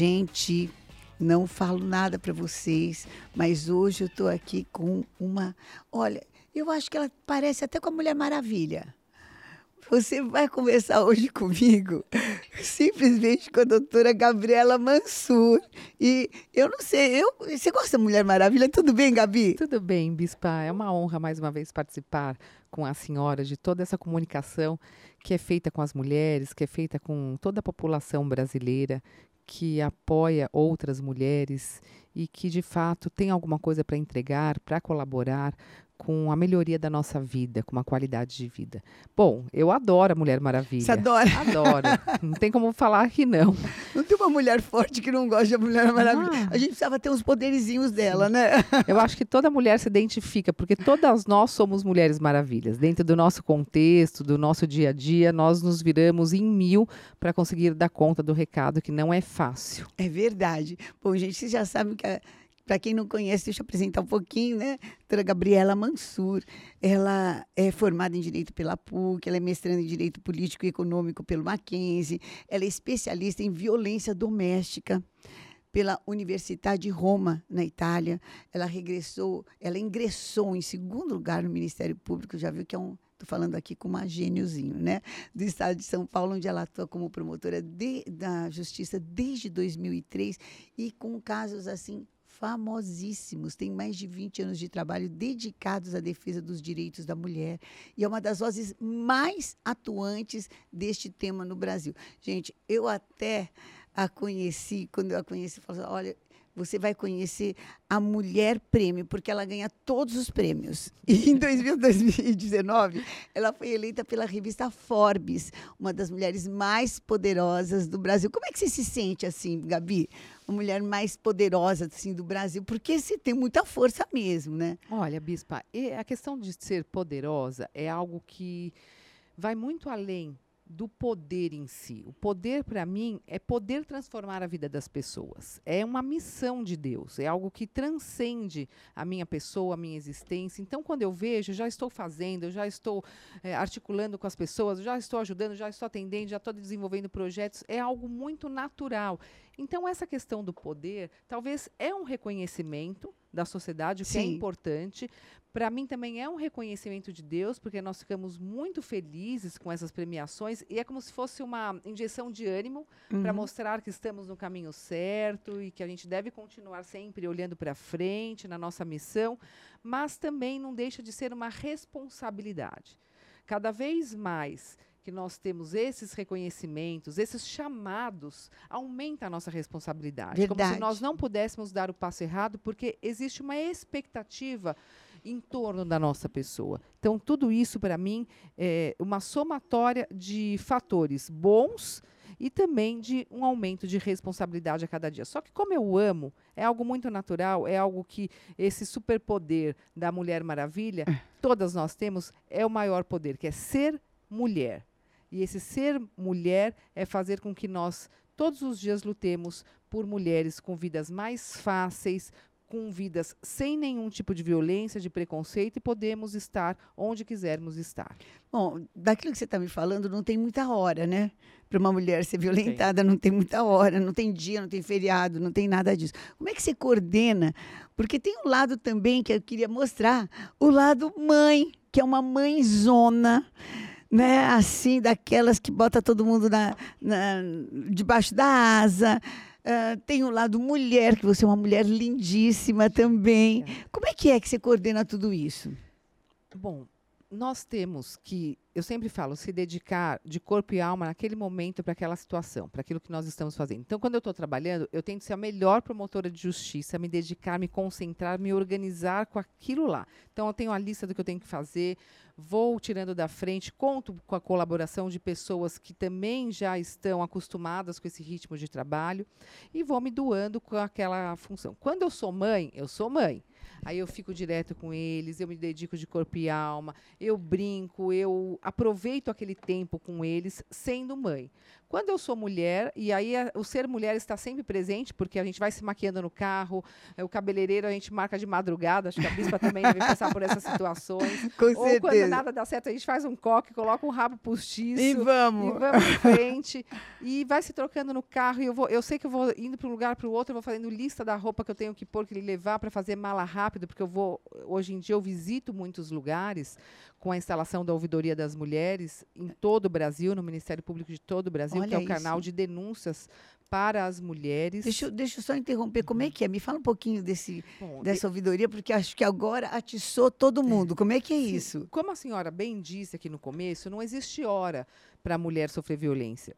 Gente, não falo nada para vocês, mas hoje eu estou aqui com uma. Olha, eu acho que ela parece até com a Mulher Maravilha. Você vai conversar hoje comigo simplesmente com a doutora Gabriela Mansur. E eu não sei, eu, você gosta da Mulher Maravilha? Tudo bem, Gabi? Tudo bem, Bispa. É uma honra mais uma vez participar com a senhora de toda essa comunicação que é feita com as mulheres, que é feita com toda a população brasileira, que apoia outras mulheres e que de fato tem alguma coisa para entregar, para colaborar com a melhoria da nossa vida, com uma qualidade de vida. Bom, eu adoro a Mulher Maravilha. Você adora? Adoro. Não tem como falar que não. Não tem uma mulher forte que não gosta da Mulher Maravilha. Ah. A gente precisava ter uns poderizinhos dela, Sim. né? Eu acho que toda mulher se identifica, porque todas nós somos mulheres maravilhas. Dentro do nosso contexto, do nosso dia a dia, nós nos viramos em mil para conseguir dar conta do recado, que não é fácil. É verdade. Bom, gente, vocês já sabem que a para quem não conhece, deixa eu apresentar um pouquinho, né? Doutora Gabriela Mansur. Ela é formada em Direito pela PUC, ela é mestranda em Direito Político e Econômico pelo Mackenzie, ela é especialista em violência doméstica pela Universidade de Roma, na Itália. Ela regressou, ela ingressou em segundo lugar no Ministério Público, já viu que é um Estou falando aqui com uma gêniozinho, né? Do estado de São Paulo, onde ela atua como promotora de, da justiça desde 2003 e com casos assim famosíssimos, tem mais de 20 anos de trabalho dedicados à defesa dos direitos da mulher e é uma das vozes mais atuantes deste tema no Brasil. Gente, eu até a conheci, quando eu a conheci, falei, assim, olha, você vai conhecer a Mulher Prêmio, porque ela ganha todos os prêmios. E em 2019, ela foi eleita pela revista Forbes, uma das mulheres mais poderosas do Brasil. Como é que você se sente assim, Gabi? Uma mulher mais poderosa assim, do Brasil, porque você tem muita força mesmo, né? Olha, Bispa, a questão de ser poderosa é algo que vai muito além do poder em si. O poder, para mim, é poder transformar a vida das pessoas. É uma missão de Deus, é algo que transcende a minha pessoa, a minha existência. Então, quando eu vejo, eu já estou fazendo, eu já estou é, articulando com as pessoas, já estou ajudando, já estou atendendo, já estou desenvolvendo projetos, é algo muito natural. Então, essa questão do poder, talvez é um reconhecimento da sociedade, o que é importante. Para mim também é um reconhecimento de Deus, porque nós ficamos muito felizes com essas premiações e é como se fosse uma injeção de ânimo uhum. para mostrar que estamos no caminho certo e que a gente deve continuar sempre olhando para frente na nossa missão, mas também não deixa de ser uma responsabilidade. Cada vez mais que nós temos esses reconhecimentos, esses chamados, aumenta a nossa responsabilidade. Verdade. Como se nós não pudéssemos dar o passo errado, porque existe uma expectativa em torno da nossa pessoa. Então, tudo isso, para mim, é uma somatória de fatores bons e também de um aumento de responsabilidade a cada dia. Só que, como eu amo, é algo muito natural, é algo que esse superpoder da Mulher Maravilha, é. todas nós temos, é o maior poder, que é ser mulher. E esse ser mulher é fazer com que nós todos os dias lutemos por mulheres com vidas mais fáceis, com vidas sem nenhum tipo de violência, de preconceito e podemos estar onde quisermos estar. Bom, daquilo que você está me falando, não tem muita hora, né? Para uma mulher ser violentada, não tem muita hora, não tem dia, não tem feriado, não tem nada disso. Como é que você coordena? Porque tem um lado também que eu queria mostrar, o lado mãe, que é uma mãezona né, assim, daquelas que bota todo mundo na, na debaixo da asa. Uh, tem o lado mulher, que você é uma mulher lindíssima também. Como é que é que você coordena tudo isso? Bom, nós temos que, eu sempre falo, se dedicar de corpo e alma naquele momento para aquela situação, para aquilo que nós estamos fazendo. Então, quando eu estou trabalhando, eu tento ser a melhor promotora de justiça, me dedicar, me concentrar, me organizar com aquilo lá. Então, eu tenho a lista do que eu tenho que fazer, vou tirando da frente, conto com a colaboração de pessoas que também já estão acostumadas com esse ritmo de trabalho e vou me doando com aquela função. Quando eu sou mãe, eu sou mãe. Aí eu fico direto com eles, eu me dedico de corpo e alma, eu brinco, eu aproveito aquele tempo com eles sendo mãe. Quando eu sou mulher, e aí a, o ser mulher está sempre presente, porque a gente vai se maquiando no carro, é, o cabeleireiro a gente marca de madrugada, acho que a bispa também deve passar por essas situações. Com Ou certeza. quando nada dá certo, a gente faz um coque, coloca um rabo postiço. E vamos. E vamos em frente. e vai se trocando no carro. E eu, vou, eu sei que eu vou indo para um lugar para o outro, eu vou fazendo lista da roupa que eu tenho que pôr, que levar para fazer mala rápido, porque eu vou. Hoje em dia eu visito muitos lugares com a instalação da Ouvidoria das Mulheres em todo o Brasil, no Ministério Público de todo o Brasil, que é Olha o canal isso. de denúncias para as mulheres. Deixa, eu- deixa eu só interromper. Como é que é? Me fala um pouquinho desse, Bom, dessa ouvidoria, porque acho que agora atiçou todo mundo. Como é que é Sim. isso? Como a senhora bem disse aqui no começo, não existe hora para a mulher sofrer violência.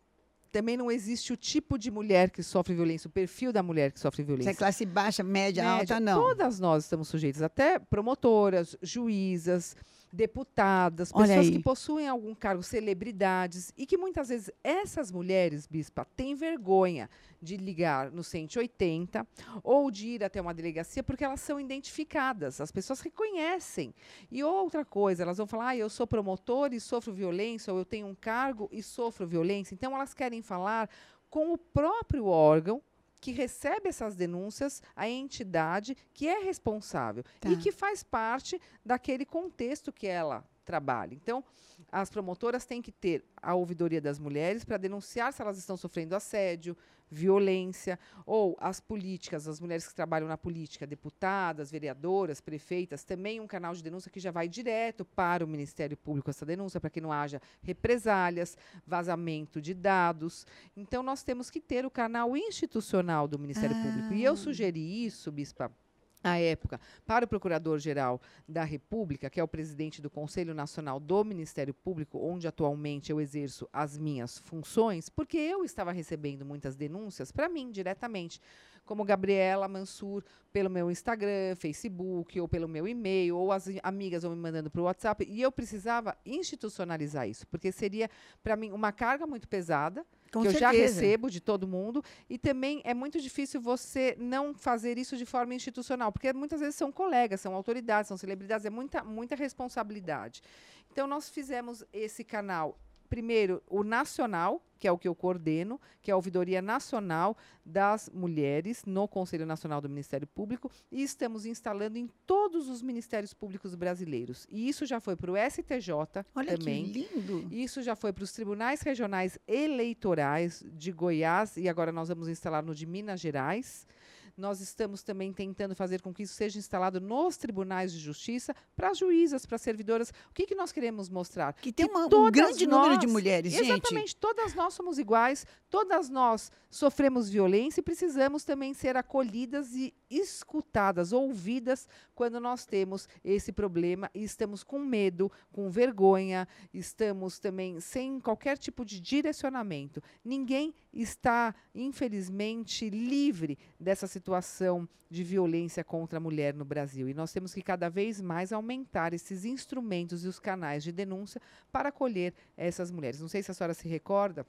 Também não existe o tipo de mulher que sofre violência, o perfil da mulher que sofre Se é violência. classe baixa, média, Média, alta, não. Todas nós estamos sujeitas, até promotoras, juízas, deputadas, pessoas que possuem algum cargo, celebridades, e que muitas vezes essas mulheres, bispa, têm vergonha de ligar no 180 ou de ir até uma delegacia porque elas são identificadas, as pessoas reconhecem. E outra coisa, elas vão falar, ah, eu sou promotor e sofro violência, ou eu tenho um cargo e sofro violência. Então elas querem falar com o próprio órgão que recebe essas denúncias, a entidade que é responsável Tá. e que faz parte daquele contexto que ela trabalha. Então, as promotoras têm que ter a ouvidoria das mulheres para denunciar se elas estão sofrendo assédio, violência, ou as políticas, as mulheres que trabalham na política, deputadas, vereadoras, prefeitas, também um canal de denúncia que já vai direto para o Ministério Público essa denúncia, para que não haja represálias, vazamento de dados. Então, nós temos que ter o canal institucional do Ministério Público. E eu Ah. sugeri isso, Bispa, à época, para o Procurador-Geral da República, que é o presidente do Conselho Nacional do Ministério Público, onde atualmente eu exerço as minhas funções, porque eu estava recebendo muitas denúncias para mim diretamente, como Gabriela Mansur, pelo meu Instagram, Facebook, ou pelo meu e-mail, ou as amigas vão me mandando para o WhatsApp, e eu precisava institucionalizar isso, porque seria, para mim, uma carga muito pesada, Com que eu já certeza. recebo de todo mundo. E também é muito difícil você não fazer isso de forma institucional, porque muitas vezes são colegas, são autoridades, são celebridades, é muita, muita responsabilidade. Então, nós fizemos esse canal. Primeiro, o nacional, que é o que eu coordeno, que é a Ouvidoria Nacional das Mulheres no Conselho Nacional do Ministério Público, e estamos instalando em todos os ministérios públicos brasileiros. E isso já foi para o STJ Olha também. que lindo. Isso já foi para os tribunais regionais eleitorais de Goiás e agora nós vamos instalar no de Minas Gerais. Nós estamos também tentando fazer com que isso seja instalado nos tribunais de justiça para juízas, para servidoras. O que, que nós queremos mostrar? Que tem uma- um todas grande número de nós- mulheres, gente. Exatamente, todas nós somos iguais, todas nós sofremos violência e precisamos também ser acolhidas e escutadas, ouvidas quando nós temos esse problema e estamos com medo, com vergonha, estamos também sem qualquer tipo de direcionamento. Ninguém está, infelizmente, livre dessa situação de violência contra a mulher no Brasil. E nós temos que cada vez mais aumentar esses instrumentos e os canais de denúncia para acolher essas mulheres. Não sei se a senhora se recorda,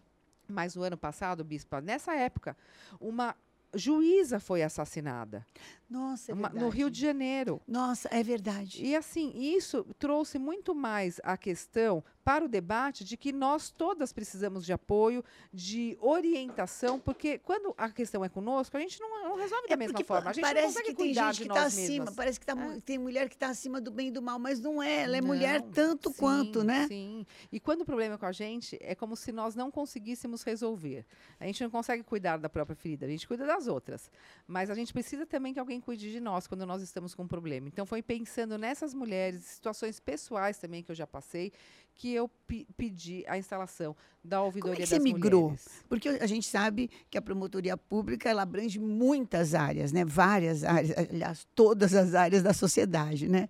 mas no ano passado, Bispa, nessa época, uma juíza foi assassinada Nossa, é verdade. no Rio de Janeiro. Nossa, é verdade. E assim, isso trouxe muito mais a questão para o debate de que nós todas precisamos de apoio, de orientação, porque quando a questão é conosco, a gente não, não resolve da É mesma porque forma. A gente parece não consegue que tem gente que está acima, parece que tá, mu- tem mulher que está acima do bem e do mal, mas não é. Ela é mulher Não, tanto sim, quanto, né? Sim. E quando o problema é com a gente, é como se nós não conseguíssemos resolver. A gente não consegue cuidar da própria ferida, a gente cuida das outras. Mas a gente precisa também que alguém cuide de nós quando nós estamos com um problema. Então, foi pensando nessas mulheres, situações pessoais também que eu já passei, que eu pe- pedi a instalação da ouvidoria que você migrou? mulheres. Porque a gente sabe que a promotoria pública ela abrange muitas áreas, né? Várias áreas, aliás, todas as áreas da sociedade, né?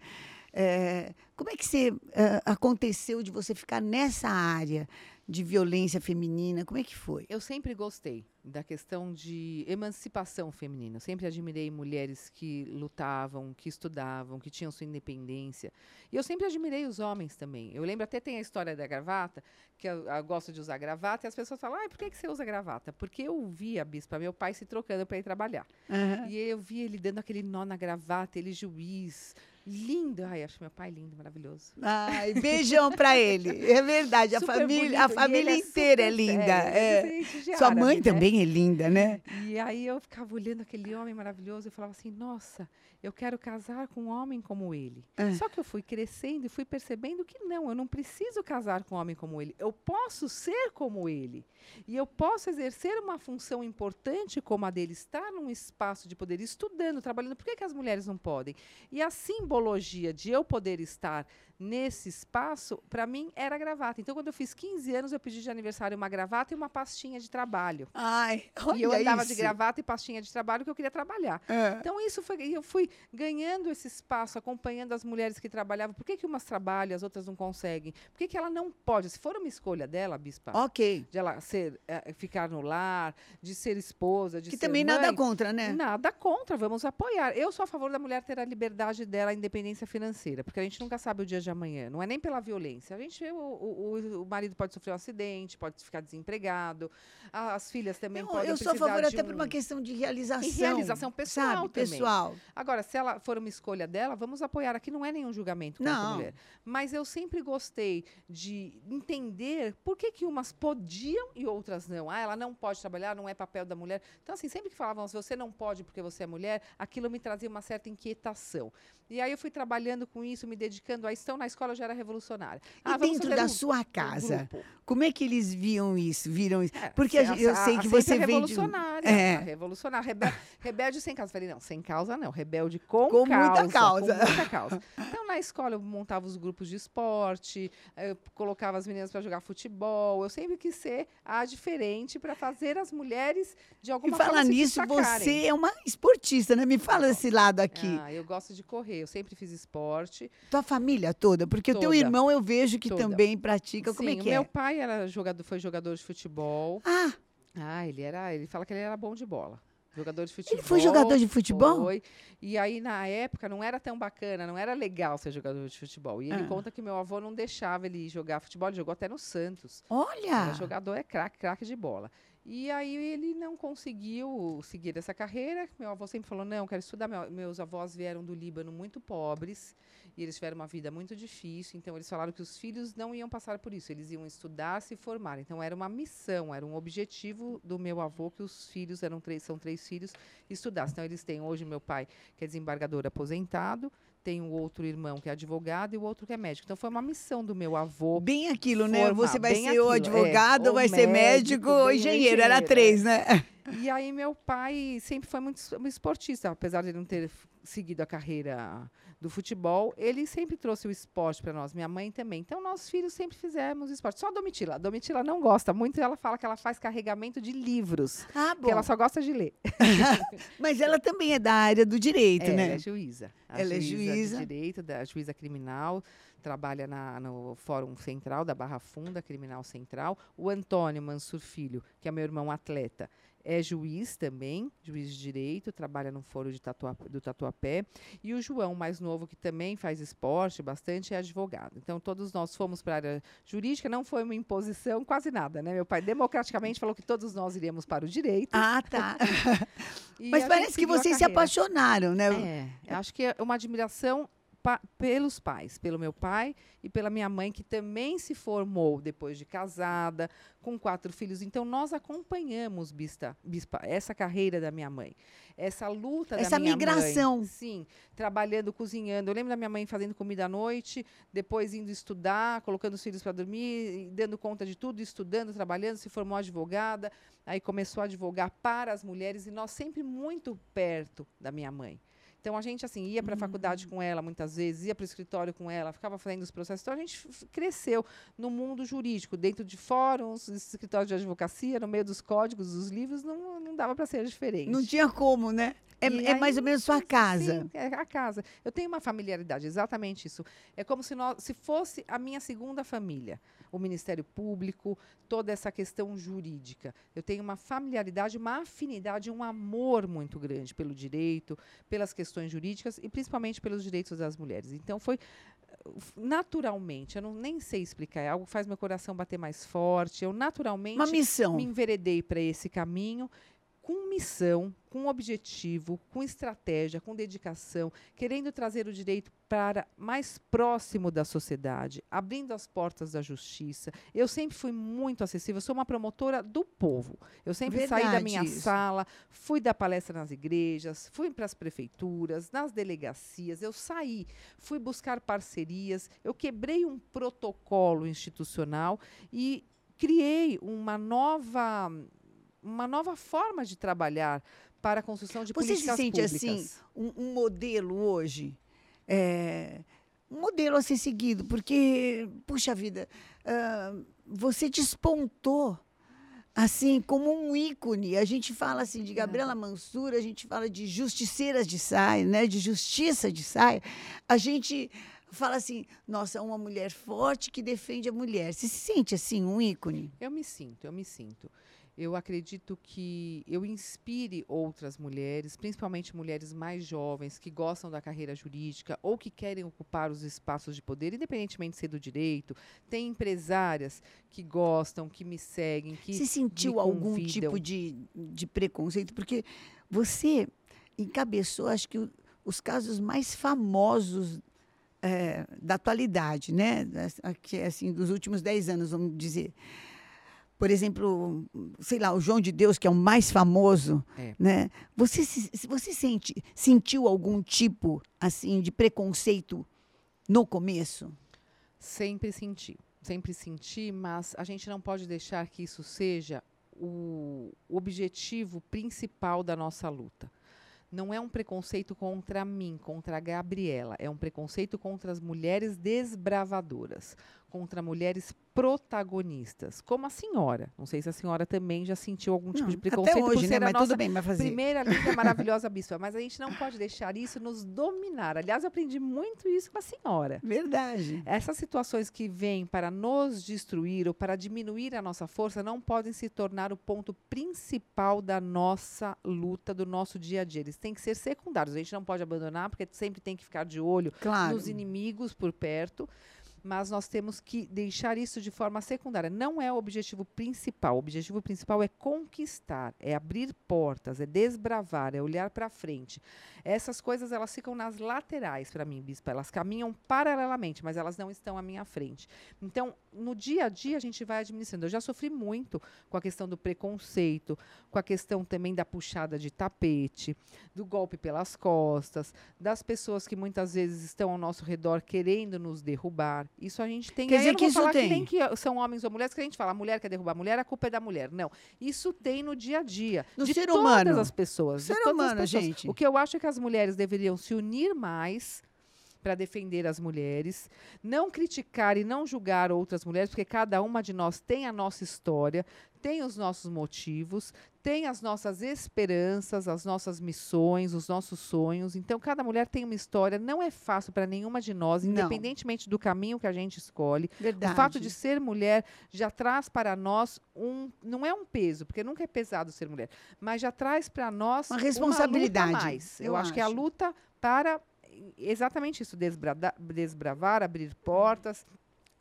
É, como é que você eh, aconteceu de você ficar nessa área de violência feminina? Como é que foi? Eu sempre gostei da questão de emancipação feminina. Eu sempre admirei mulheres que lutavam, que estudavam, que tinham sua independência. E eu sempre admirei os homens também. Eu lembro até tem a história da gravata, que eu, eu gosto de usar gravata, e as pessoas falam, ah, por que, que você usa gravata? Porque eu via, bispa, meu pai se trocando para ir trabalhar. Aham. E eu vi ele dando aquele nó na gravata, ele juiz, Lindo. Ai, acho meu pai lindo, maravilhoso. Ai, beijão pra ele. É verdade, a Super família, a bonito, e família é inteira é linda. é. é Sua árabe, mãe né? também é linda, né? E aí eu ficava olhando aquele homem maravilhoso e falava assim, nossa, eu quero casar com um homem como ele. É. Só que eu fui crescendo e fui percebendo que não, eu não preciso casar com um homem como ele. Eu posso ser como ele. E eu posso exercer uma função importante como a dele, estar num espaço de poder, estudando, trabalhando. Por que, que as mulheres não podem? E a simbologia de eu poder estar nesse espaço, para mim, era gravata. Então, quando eu fiz 15 anos, eu pedi de aniversário uma gravata e uma pastinha de trabalho. Ai, olha e eu andava de isso. gravata e pastinha de trabalho porque eu queria trabalhar. É. Então, isso foi. e Eu fui ganhando esse espaço, acompanhando as mulheres que trabalhavam. Por que, que umas trabalham, as outras não conseguem? Por que, que ela não pode? Se for uma escolha dela, Bispa, Ok. de ela ser, eh, ficar no lar, de ser esposa, de Que ser também mãe, nada contra, né? Nada contra, vamos apoiar. Eu sou a favor da mulher ter a liberdade dela, a independência financeira, porque a gente nunca sabe o dia de amanhã. Não é nem pela violência. A gente, o, o, o- marido pode sofrer um acidente, pode ficar desempregado, a- as filhas também Eu, podem eu sou a favor até por um- uma questão de realização. E realização pessoal sabe? também. Pessoal. Agora, se ela for uma escolha dela, vamos apoiar. Aqui não é nenhum julgamento contra a Não. mulher. Mas eu sempre gostei de entender por que, que umas podiam e outras não. Ah, ela não pode trabalhar, não é papel da mulher. Então, assim, sempre que falavam, se você não pode porque você é mulher, aquilo me trazia uma certa inquietação. E aí eu fui trabalhando com isso, me dedicando a estão na escola já era revolucionária. E Ah, vamos dentro da um- sua um casa, grupo. como é que eles viam isso? Viram isso? É, Porque a eu sei que você sempre vem de- revolucionária. É. a Revolucionária. Rebelde, rebelde sem causa. Falei, não, sem causa não. Rebelde com, Com muita causa. Com muita causa. Então, na escola, eu montava os grupos de esporte, eu colocava as meninas para jogar futebol. Eu sempre quis ser a diferente para fazer as mulheres, de E alguma falar forma, se nisso, destacarem. você é uma esportista, né? Me fala desse lado aqui. Ah, eu gosto de correr. Eu sempre fiz esporte. Tua família toda, porque o teu Toda. irmão eu vejo que Toda. também pratica. Como Sim, é o que meu é? pai era jogador, foi jogador de futebol. Ah, Ah, ele era. Ele fala que ele era bom de bola. Jogador de futebol. ele foi jogador de futebol? Foi. E aí, na época, não era tão bacana, não era legal ser jogador de futebol. E ele Ah. conta que meu avô não deixava ele jogar futebol, ele jogou até no Santos. Era Olha! jogador, é craque, craque de bola. E aí ele não conseguiu seguir essa carreira. Meu avô sempre falou: não, quero estudar. Meu- meus avós vieram do Líbano muito pobres e eles tiveram uma vida muito difícil. Então eles falaram que os filhos não iam passar por isso, eles iam estudar, se formar. Então era uma missão, era um objetivo do meu avô que os filhos eram três, são três filhos, estudassem. Então eles têm hoje meu pai que é desembargador aposentado. Tem o outro irmão que é advogado e o outro que é médico. Então foi uma missão do meu avô Bem aquilo, né? formar, Você vai ser ou aquilo, é. advogado, ou Ou vai ser médico, ou engenheiro. Era três, né? E aí meu pai sempre foi muito es- um esportista, apesar de ele não ter seguido a carreira do futebol, ele sempre trouxe o esporte para nós, minha mãe também. Então nossos filhos sempre fizemos esporte. Só a Domitila, a Domitila não gosta muito, ela fala que ela faz carregamento de livros, Ah, que bom. ela só gosta de ler. Mas ela também é da área do direito, É, né? Ela é juíza. Ela é juíza. de direito, da juíza criminal, trabalha na- no Fórum Central da Barra Funda, Criminal Central. O Antônio Mansur Filho, que é meu irmão atleta, é juiz também, juiz de direito, trabalha no Fórum de Tatua, do Tatuapé. E o João, mais novo, que também faz esporte bastante, é advogado. Então, todos nós fomos para a área jurídica, não foi uma imposição, quase nada, né? Meu pai democraticamente falou que todos nós iríamos para o direito. Ah, tá. Mas parece que vocês se apaixonaram, né? É, acho que é uma admiração pa- pelos pais, pelo meu pai e pela minha mãe, que também se formou depois de casada, com quatro filhos. Então, nós acompanhamos, Bispa, Bispa essa carreira da minha mãe, essa luta Essa da minha migração. mãe. Sim, trabalhando, cozinhando. Eu lembro da minha mãe fazendo comida à noite, depois indo estudar, colocando os filhos para dormir, dando conta de tudo, estudando, trabalhando, se formou advogada, aí começou a advogar para as mulheres e nós sempre muito perto da minha mãe. Então a gente assim ia para a faculdade com ela muitas vezes, ia para o escritório com ela, ficava fazendo os processos. Então a gente cresceu no mundo jurídico, dentro de fóruns, escritórios de advocacia, no meio dos códigos, dos livros, não, não dava para ser diferente. Não tinha como, né? É, é aí, mais ou menos sua casa. Sim, é a casa. Eu tenho uma familiaridade, exatamente isso. É como se, nós, se fosse a minha segunda família. O Ministério Público, toda essa questão jurídica. Eu tenho uma familiaridade, uma afinidade, um amor muito grande pelo direito, pelas questões jurídicas e principalmente pelos direitos das mulheres. Então, foi naturalmente, eu não, nem sei explicar, é algo que faz meu coração bater mais forte. Eu naturalmente Uma missão. me enveredei para esse caminho com missão, com objetivo, com estratégia, com dedicação, querendo trazer o direito para mais próximo da sociedade, abrindo as portas da justiça. Eu sempre fui muito acessível, sou uma promotora do povo. Eu sempre Verdade, saí da minha isso. sala, fui dar palestra nas igrejas, fui para as prefeituras, nas delegacias, eu saí, fui buscar parcerias, eu quebrei um protocolo institucional e criei uma nova uma nova forma de trabalhar para a construção de Você se políticas sente públicas. assim, um, um modelo hoje? É, um modelo a ser seguido, porque, puxa vida, ah, você despontou assim como um ícone. A gente fala assim de Gabriela Mansur, a gente fala de justiceiras de saia, né? de justiça de saia. A gente fala assim, nossa, uma mulher forte que defende a mulher. Você se sente assim, um ícone? Eu me sinto, eu me sinto. Eu acredito que eu inspire outras mulheres, principalmente mulheres mais jovens que gostam da carreira jurídica ou que querem ocupar os espaços de poder, independentemente de ser do direito. Tem empresárias que gostam, que me seguem, que Você sentiu algum tipo de, de preconceito? Porque você encabeçou, acho que, os casos mais famosos eh, da atualidade, né? Assim, dos últimos dez anos, vamos dizer. Por exemplo, sei lá, o João de Deus, que é o mais famoso, É. né? Você, você sente, sentiu algum tipo, assim, de preconceito no começo? Sempre senti, sempre senti, mas a gente não pode deixar que isso seja o objetivo principal da nossa luta. Não é um preconceito contra mim, contra a Gabriela, é um preconceito contra as mulheres desbravadoras, contra mulheres protagonistas, como a senhora. Não sei se a senhora também já sentiu algum tipo Não, de preconceito até hoje, por né? ser a Mas nossa tudo bem, vai fazer. primeira linda maravilhosa bispa, mas a gente não pode deixar isso nos dominar. Aliás, eu aprendi muito isso com a senhora. Verdade. Essas situações que vêm para nos destruir ou para diminuir a nossa força não podem se tornar o ponto principal da nossa luta, do nosso dia a dia. Eles têm que ser secundários. A gente não pode abandonar, porque sempre tem que ficar de olho Claro. nos inimigos por perto. Mas nós temos que deixar isso de forma secundária. Não é o objetivo principal. O objetivo principal é conquistar, é abrir portas, é desbravar, é olhar para frente. Essas coisas elas ficam nas laterais para mim, bispa. Elas caminham paralelamente, mas elas não estão à minha frente. Então, no dia a dia a gente vai administrando. Eu já sofri muito com a questão do preconceito, com a questão também da puxada de tapete, do golpe pelas costas, das pessoas que muitas vezes estão ao nosso redor querendo nos derrubar. Isso a gente tem. Quer dizer que isso tem. que nem que são homens ou mulheres, que a gente fala, a mulher quer derrubar a mulher, a culpa é da mulher. Não. Isso tem no dia a dia. No de ser todas humano. as pessoas. Ser de todas as humano, pessoas. gente. O que eu acho é que as mulheres deveriam se unir mais para defender as mulheres, não criticar e não julgar outras mulheres, porque cada uma de nós tem a nossa história, tem os nossos motivos, tem as nossas esperanças, as nossas missões, os nossos sonhos. Então, cada mulher tem uma história. Não é fácil para nenhuma de nós, Não. independentemente do caminho que a gente escolhe. Verdade. O fato de ser mulher já traz para nós um. Não é um peso, porque nunca é pesado ser mulher, mas já traz para nós Uma responsabilidade, luta a mais. Eu, eu acho, que é a acho. luta para exatamente isso: desbrada- desbravar, abrir portas.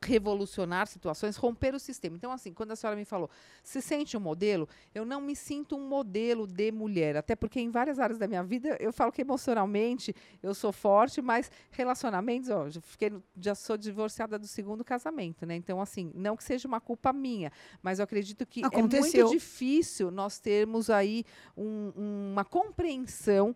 Revolucionar situações, romper o sistema. Então, assim, quando a senhora me falou, se sente um modelo, eu não me sinto um modelo de mulher. Até porque em várias áreas da minha vida eu falo que emocionalmente eu sou forte, mas relacionamentos, ó, já, fiquei, já sou divorciada do segundo casamento, né? Então, assim, não que seja uma culpa minha, mas eu acredito que é Aconteceu. muito difícil nós termos aí um- uma compreensão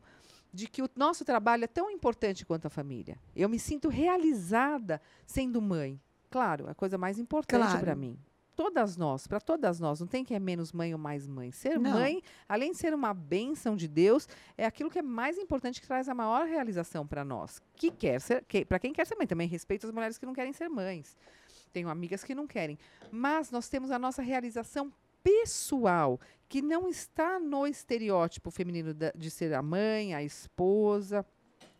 de que o nosso trabalho é tão importante quanto a família. Eu me sinto realizada sendo mãe. Claro, é a coisa mais importante Claro. para mim. Todas nós, para todas nós, não tem que é menos mãe ou mais mãe. Ser Não. mãe, além de ser uma bênção de Deus, é aquilo que é mais importante, que traz a maior realização para nós. Que quer ser, que, para quem quer ser mãe, também respeito as mulheres que não querem ser mães. Tenho amigas que não querem. Mas nós temos a nossa realização pessoal, que não está no estereótipo feminino da- de ser a mãe, a esposa,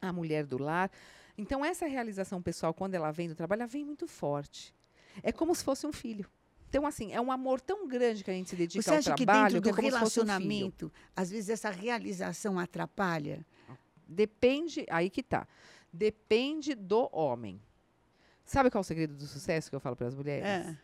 a mulher do lar. Então, essa realização pessoal, quando ela vem do trabalho, ela vem muito forte. É como se fosse um filho. Então, assim, é um amor tão grande que a gente se dedica Você ao acha que trabalho, dentro que do é como se fosse um relacionamento, às vezes essa realização atrapalha? Depende, aí que tá. Depende do homem. Sabe qual é o segredo do sucesso que eu falo para as mulheres? É.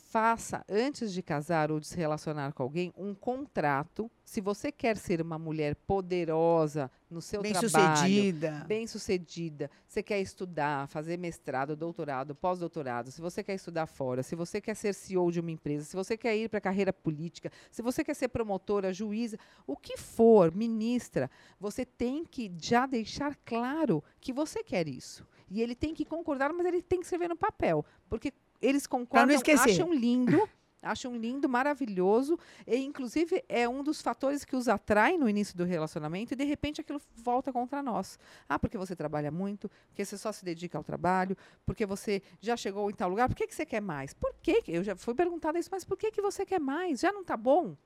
Faça, antes de casar ou de se relacionar com alguém, um contrato se você quer ser uma mulher poderosa no seu Bem trabalho, sucedida. bem sucedida, você quer estudar, fazer mestrado, doutorado, pós-doutorado, se você quer estudar fora, se você quer ser CEO de uma empresa, se você quer ir para a carreira política, se você quer ser promotora, juíza, o que for, ministra, você tem que já deixar claro que você quer isso. E ele tem que concordar, mas ele tem que escrever no papel, porque eles concordam, acham lindo. Acham lindo, maravilhoso. E, inclusive, é um dos fatores que os atrai no início do relacionamento e, de repente, aquilo volta contra nós. Ah, porque você trabalha muito, porque você só se dedica ao trabalho, porque você já chegou em tal lugar. Por que, que você quer mais? Por que? que- Eu já fui perguntada isso, mas por que, que você quer mais? Já não está bom?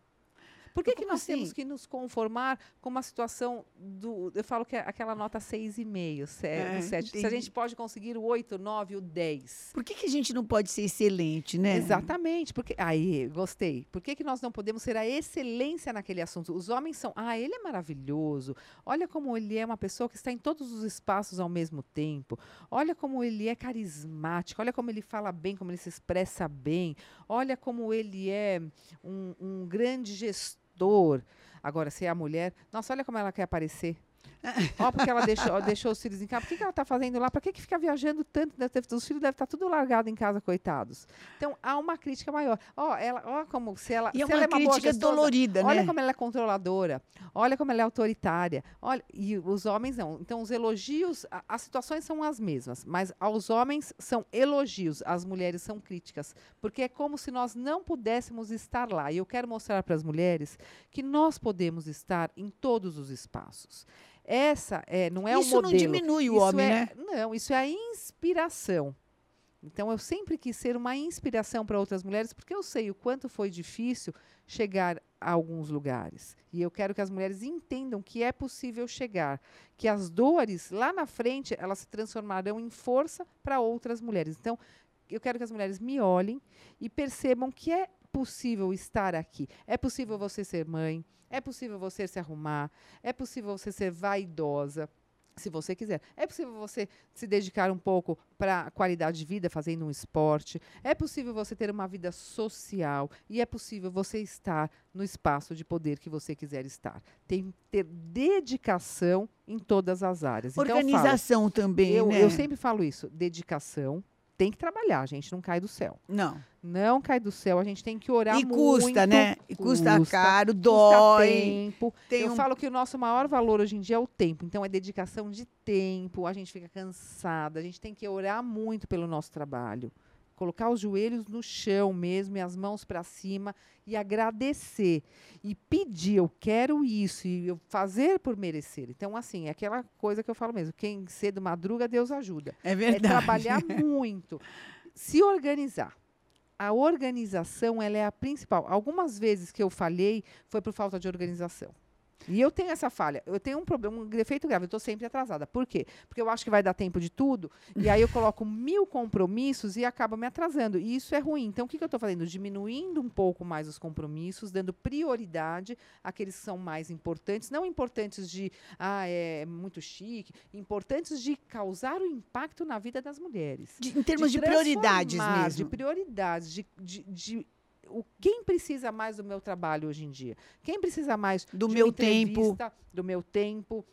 Por que, que nós assim? temos que nos conformar com uma situação do. Eu falo que é aquela nota 6,5, É, 7. Se a gente pode conseguir o 8, 9, o 10. Por que, que a gente não pode ser excelente, né? Exatamente. Porque, aí, gostei. Por que, que nós não podemos ser a excelência naquele assunto? Os homens são, ah, ele é maravilhoso. Olha como ele é uma pessoa que está em todos os espaços ao mesmo tempo. Olha como ele é carismático. Olha como ele fala bem, como ele se expressa bem. Olha como ele é um, um grande gestor. Agora, se é a mulher, nossa, olha como ela quer aparecer. Ó, porque ela deixou, deixou os filhos em casa. Por que, que ela está fazendo lá? Para que, que fica viajando tanto? Os filhos devem estar tudo largado em casa, coitados. Então, há uma crítica maior. Ó, ela, ó como se ela, E é se uma ela é uma crítica gestora, dolorida, Olha né? como ela é controladora. Olha como ela é autoritária. Olha, e os homens não. Então, os elogios, a- as situações são as mesmas, mas aos homens são elogios, às mulheres são críticas. Porque é como se nós não pudéssemos estar lá. E eu quero mostrar para as mulheres que nós podemos estar em todos os espaços. Essa é, não é o Isso modelo. não diminui o Isso homem, é- né? Não, isso é a inspiração. Então, eu sempre quis ser uma inspiração para outras mulheres, porque eu sei o quanto foi difícil chegar a alguns lugares. E eu quero que as mulheres entendam que é possível chegar, que as dores lá na frente, elas se transformarão em força para outras mulheres. Então, eu quero que as mulheres me olhem e percebam que é possível estar aqui. É possível você ser mãe, é possível você se arrumar, é possível você ser vaidosa, se você quiser. É possível você se dedicar um pouco para a qualidade de vida fazendo um esporte. É possível você ter uma vida social e é possível você estar no espaço de poder que você quiser estar. Tem que ter dedicação em todas as áreas. Então, eu falo, Organização também, eu, né? eu sempre falo isso, dedicação. Tem que trabalhar, gente, não cai do céu. Não. Não cai do céu, a gente tem que orar E muito. custa, né? E custa, caro, custa dói. tempo. Tem eu um- falo que o nosso maior valor hoje em dia é o tempo. Então, é dedicação de tempo. A gente fica cansada. A gente tem que orar muito pelo nosso trabalho. Colocar os joelhos no chão mesmo e as mãos para cima e agradecer. E pedir, eu quero isso. E eu fazer por merecer. Então, assim, é aquela coisa que eu falo mesmo. Quem cedo madruga, Deus ajuda. É É verdade. trabalhar muito. Se organizar. A organização ela é a principal. Algumas vezes que eu falhei foi por falta de organização. E eu tenho essa falha. Eu tenho um problema, um defeito grave. Eu estou sempre atrasada. Por quê? Porque eu acho que vai dar tempo de tudo. E aí eu coloco mil compromissos e acaba me atrasando. E isso é ruim. Então, o que, que eu estou fazendo? Diminuindo um pouco mais os compromissos, dando prioridade àqueles que são mais importantes. Não importantes de, ah, é muito chique. Importantes de causar o impacto na vida das mulheres De- em termos de, prioridades transformar, mesmo. De prioridades, de, de, de o, quem precisa mais do meu trabalho hoje em dia? Quem precisa mais Do meu tempo. Do meu tempo.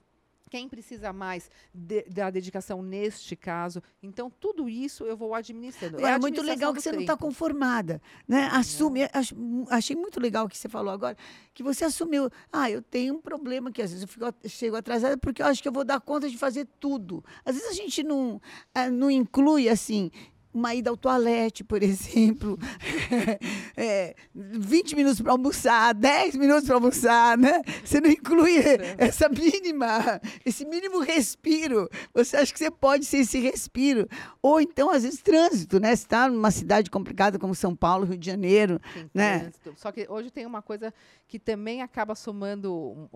Quem precisa mais de- da dedicação neste caso? Então, tudo isso eu vou administrando. É, a muito legal que você não está tempo. conformada, né? Assume, ach- achei muito legal o que você falou agora, que você assumiu, ah, eu tenho um problema que às vezes eu fico, chego atrasada porque eu acho que eu vou dar conta de fazer tudo. Às vezes a gente não, ah, não inclui, assim, uma ida ao toalete, por exemplo, é, 20 minutos para almoçar, 10 minutos para almoçar, né? Você não inclui essa mínima, esse mínimo respiro. Você acha que você pode ser esse respiro. Ou então, às vezes, trânsito, né? Você está numa cidade complicada como São Paulo, Rio de Janeiro. Tem né? trânsito. Só que hoje tem uma coisa que também acaba somando,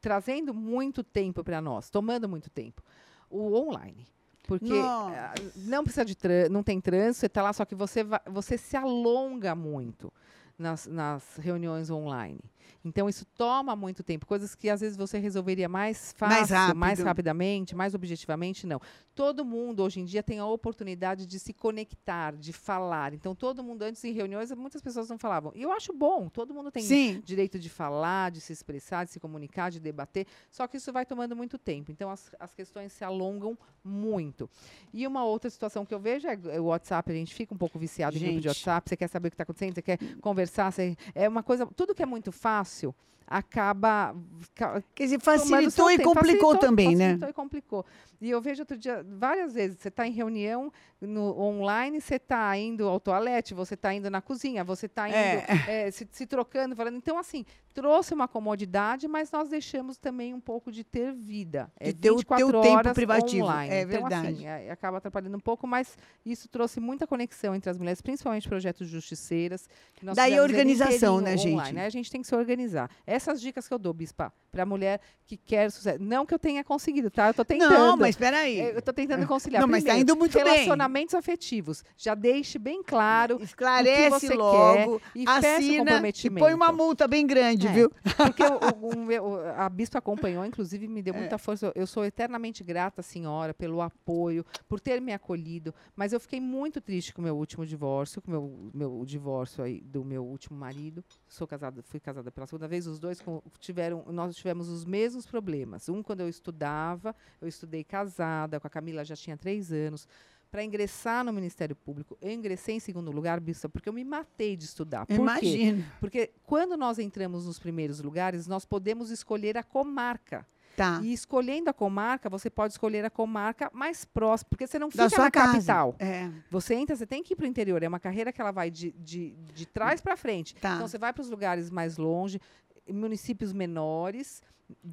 trazendo muito tempo para nós, tomando muito tempo. O online. Porque Nossa. ah, não precisa de não tem trânsito, você está lá, só que você, você se alonga muito nas, nas reuniões online. Então isso toma muito tempo, coisas que às vezes você resolveria mais fácil, Mais rápido. mais rapidamente, mais objetivamente, não. Todo mundo hoje em dia tem a oportunidade de se conectar, de falar. Então todo mundo antes em reuniões muitas pessoas não falavam. E eu acho bom, todo mundo tem Sim. direito de falar, de se expressar, de se comunicar, de debater. Só que isso vai tomando muito tempo. Então as, as questões se alongam muito. E uma outra situação que eu vejo é o WhatsApp. A gente fica um pouco viciado em grupo de Gente. WhatsApp. Você quer saber o que está acontecendo, você quer conversar. Você, é uma coisa. Tudo que é muito fácil acaba. ca- Quer dizer, facilitou e tempo. complicou Facilitou- também, né? facilitou e complicou. E eu vejo outro dia, várias vezes, você está em reunião no online, você está indo ao toalete, você está indo na cozinha, você está indo É. eh, se, se trocando, falando. Então, assim, trouxe uma comodidade, mas nós deixamos também um pouco de ter vida. É De ter o 24 teu tempo privativo, online. é então, verdade. assim, é, acaba atrapalhando um pouco, mas isso trouxe muita conexão entre as mulheres, principalmente projetos justiceiras. Daí a organização, né, gente? online, né? A gente tem que se organizar. Essas dicas que eu dou, Bispa, para a mulher que quer sucesso. Não que eu tenha conseguido, tá? Eu tô tentando. Não, mas espera aí. É, Eu tô tentando conciliar. Não, mas tá Primeiro, indo muito bem. Relacionamentos afetivos. Já deixe bem claro Esclarece você logo, quer e o assina e comprometimento. põe uma multa bem grande, É. viu? Porque o- o- o o- a bispa acompanhou, inclusive me É. deu muita força. Eu sou eternamente grata à senhora pelo apoio, por ter me acolhido. Mas eu fiquei muito triste com o meu último divórcio, com o meu, meu divórcio aí do meu último marido. Sou casada, fui casada pela segunda vez. Os dois tiveram, nós tivemos os mesmos problemas. Um quando eu estudava, eu estudei casada, com a Camila já tinha três anos. Para ingressar no Ministério Público, eu ingressei em segundo lugar, bispa, porque eu me matei de estudar. Por quê? Imagino. Porque quando nós entramos nos primeiros lugares, nós podemos escolher a comarca. Tá. E escolhendo a comarca, você pode escolher a comarca mais próxima, porque você não fica na casa. capital. É, Você entra, você tem que ir para o interior. É uma carreira que ela vai de, de, de trás para frente. Tá. Então você vai para os lugares mais longe, municípios menores,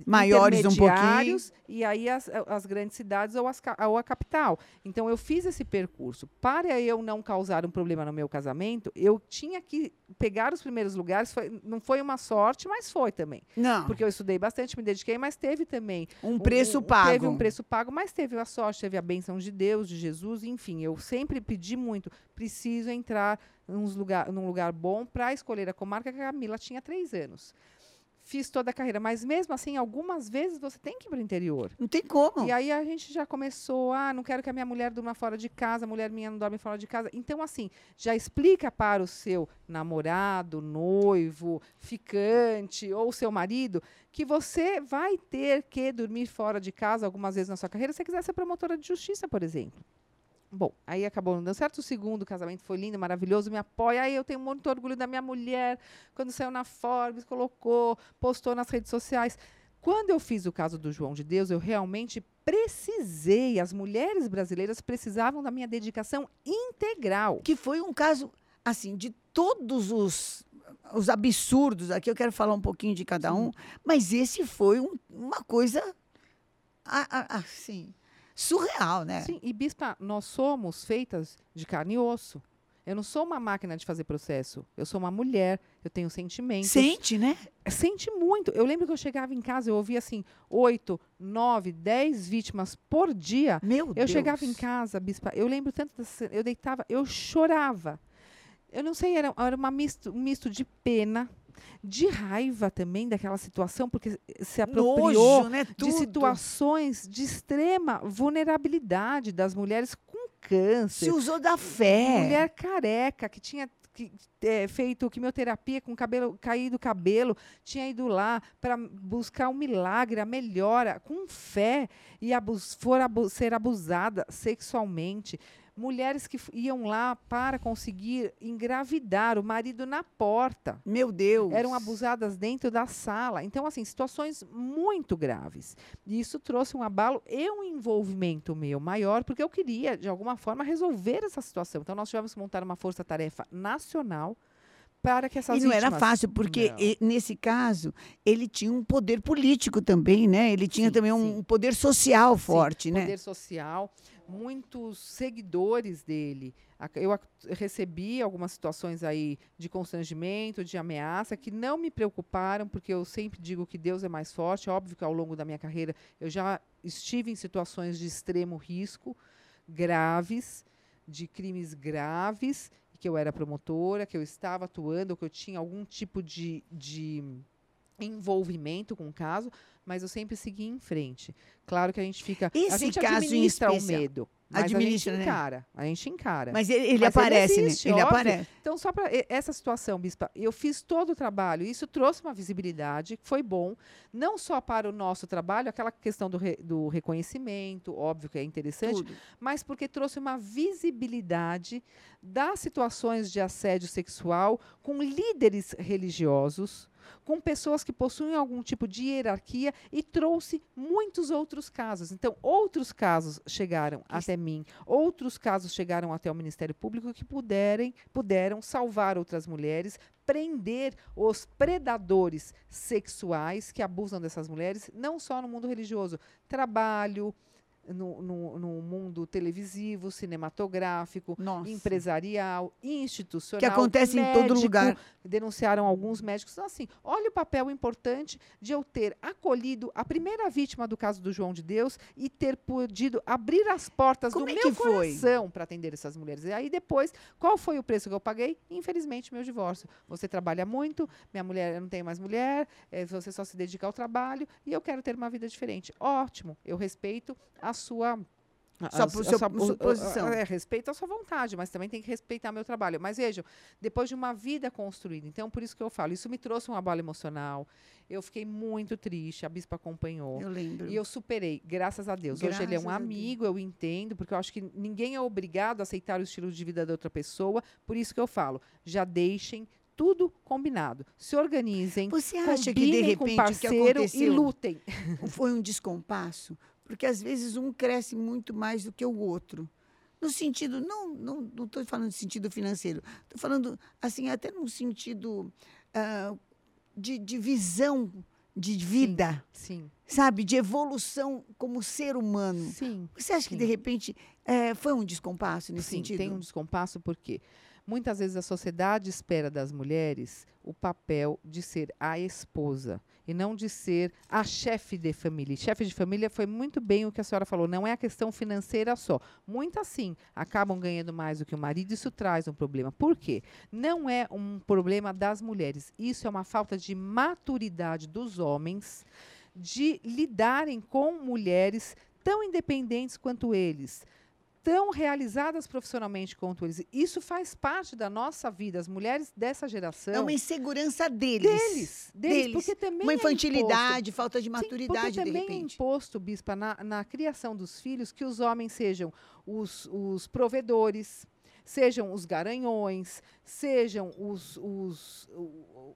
Maiores um intermediários, E aí as, as grandes cidades ou, as, ou a capital. Então eu fiz esse percurso. Para eu não causar um problema no meu casamento, eu tinha que pegar os primeiros lugares. Foi- não foi uma sorte, mas foi também. Não, Porque eu estudei bastante, me dediquei, mas teve também um preço pago. Teve um preço pago, mas teve a sorte, teve a bênção de Deus, de Jesus, enfim. Eu sempre pedi muito, preciso entrar lugar, num lugar bom para escolher a comarca que a Camila tinha três anos. Fiz toda a carreira, mas mesmo assim, algumas vezes você tem que ir para o interior. Não tem como. E aí a gente já começou, ah, não quero que a minha mulher durma fora de casa, a mulher minha não dorme fora de casa. Então, assim, já explica para o seu namorado, noivo, ficante ou seu marido que você vai ter que dormir fora de casa algumas vezes na sua carreira se você quiser ser promotora de justiça, por exemplo. Bom, aí acabou não dando certo. O segundo casamento foi lindo, maravilhoso, me apoia. Aí eu tenho muito orgulho da minha mulher, quando saiu na Forbes, colocou, postou nas redes sociais. Quando eu fiz o caso do João de Deus, eu realmente precisei, as mulheres brasileiras precisavam da minha dedicação integral. Que foi um caso, assim, de todos os, os absurdos aqui, eu quero falar um pouquinho de cada um, mas esse foi um- uma coisa, assim, surreal, né? Sim, e bispa, nós somos feitas de carne e osso. Eu não sou uma máquina de fazer processo. Eu sou uma mulher, eu tenho sentimentos. Sente, né? Sente muito. Eu lembro que eu chegava em casa, eu ouvia assim, oito, nove, dez vítimas por dia. Meu Eu Deus. chegava em casa, bispa, eu lembro tanto, dessa, eu deitava, eu chorava. Eu não sei, era, era uma misto, um misto de pena, de raiva também daquela situação, porque se apropriou Nojo, né? de situações de extrema vulnerabilidade das mulheres com câncer. Se usou da fé. Mulher careca que tinha que, é, feito quimioterapia com cabelo caído o cabelo, tinha ido lá para buscar um milagre, a melhora, com fé, e abus, for abu ser abusada sexualmente. Mulheres que iam lá para conseguir engravidar, o marido na porta Meu Deus. eram abusadas dentro da sala. Então, assim, situações muito graves. E isso trouxe um abalo e um envolvimento meu maior, porque eu queria, de alguma forma, resolver essa situação. Então, nós tivemos que montar uma força-tarefa nacional para que essas E não era vítimas- fácil, porque nesse caso, ele tinha um poder político também, né? Ele tinha Sim, também um poder social Sim, forte, né? poder social, muitos seguidores dele. Eu recebi algumas situações aí de constrangimento, de ameaça, que não me preocuparam, porque eu sempre digo que Deus é mais forte. Óbvio que ao longo da minha carreira eu já estive em situações de extremo risco, graves, de crimes graves, que eu era promotora, que eu estava atuando, que eu tinha algum tipo de, de envolvimento com o caso, mas eu sempre segui em frente. Claro que a gente fica. a Esse gente caso administra o medo. Mas Administra, a né? gente encara. A gente encara. Mas ele, ele Mas aparece, existe, né? Ele aparece. Então, só para essa situação, Bispa, eu fiz todo o trabalho. Isso trouxe uma visibilidade, foi bom, não só para o nosso trabalho, aquela questão do, re- do reconhecimento, óbvio que é interessante, Tudo. mas porque trouxe uma visibilidade das situações de assédio sexual com líderes religiosos, com pessoas que possuem algum tipo de hierarquia e trouxe muitos outros casos. Então, outros casos chegaram até mim, outros casos chegaram até o Ministério Público que puderem, puderam salvar outras mulheres, prender os predadores sexuais que abusam dessas mulheres, não só no mundo religioso, trabalho, no, no- no mundo televisivo, cinematográfico, Nossa. empresarial, institucional. Que acontece em todo médico, lugar. Denunciaram alguns médicos. Então, assim, olha o papel importante de eu ter acolhido a primeira vítima do caso do João de Deus e ter podido abrir as portas Como do é meu coração para atender essas mulheres. E aí depois, qual foi o preço que eu paguei? Infelizmente, meu divórcio. Você trabalha muito, minha mulher, eu não tenho mais mulher, eh, você só se dedica ao trabalho e eu quero ter uma vida diferente. Ótimo, eu respeito a sua a- Sua a- po- a sua- sua- sua o- posição. É, respeito a sua vontade, mas também tem que respeitar meu trabalho. Mas vejam, depois de uma vida construída, então por isso que eu falo, isso me trouxe uma bola emocional. Eu fiquei muito triste, a bispa acompanhou. Eu lembro. E eu superei, graças a Deus. Hoje ele é um Graças amigo, eu entendo, porque eu acho que ninguém é obrigado a aceitar o estilo de vida da outra pessoa. Por isso que eu falo, já deixem tudo combinado. Se organizem, Você acha que, de combinem com o repente, o que parceiro e aconteceu lutem. foi um descompasso? Porque, às vezes, um cresce muito mais do que o outro. No sentido, não estou não, estou falando de sentido financeiro, estou falando, assim, até num sentido ah, de, de visão de vida, Sim, sabe? De evolução como ser humano. sim. Você acha que, de Sim. repente, eh, foi um descompasso nesse Sim, sentido? tem um descompasso porque muitas vezes a sociedade espera das mulheres o papel de ser a esposa e não de ser a chefe de família. Chefe de família foi muito bem o que a senhora falou, não é a questão financeira só. Muitas sim acabam ganhando mais do que o marido, isso traz um problema. Por quê? Não é um problema das mulheres, isso é uma falta de maturidade dos homens de lidarem com mulheres tão independentes quanto eles, tão realizadas profissionalmente quanto eles. Isso faz parte da nossa vida. As mulheres dessa geração. É uma insegurança deles. deles, deles, deles. porque também Uma é infantilidade, falta de Sim, maturidade, porque de também é imposto, Bispa, na, na criação dos filhos, que os homens sejam os, os provedores, sejam os garanhões, sejam os, os,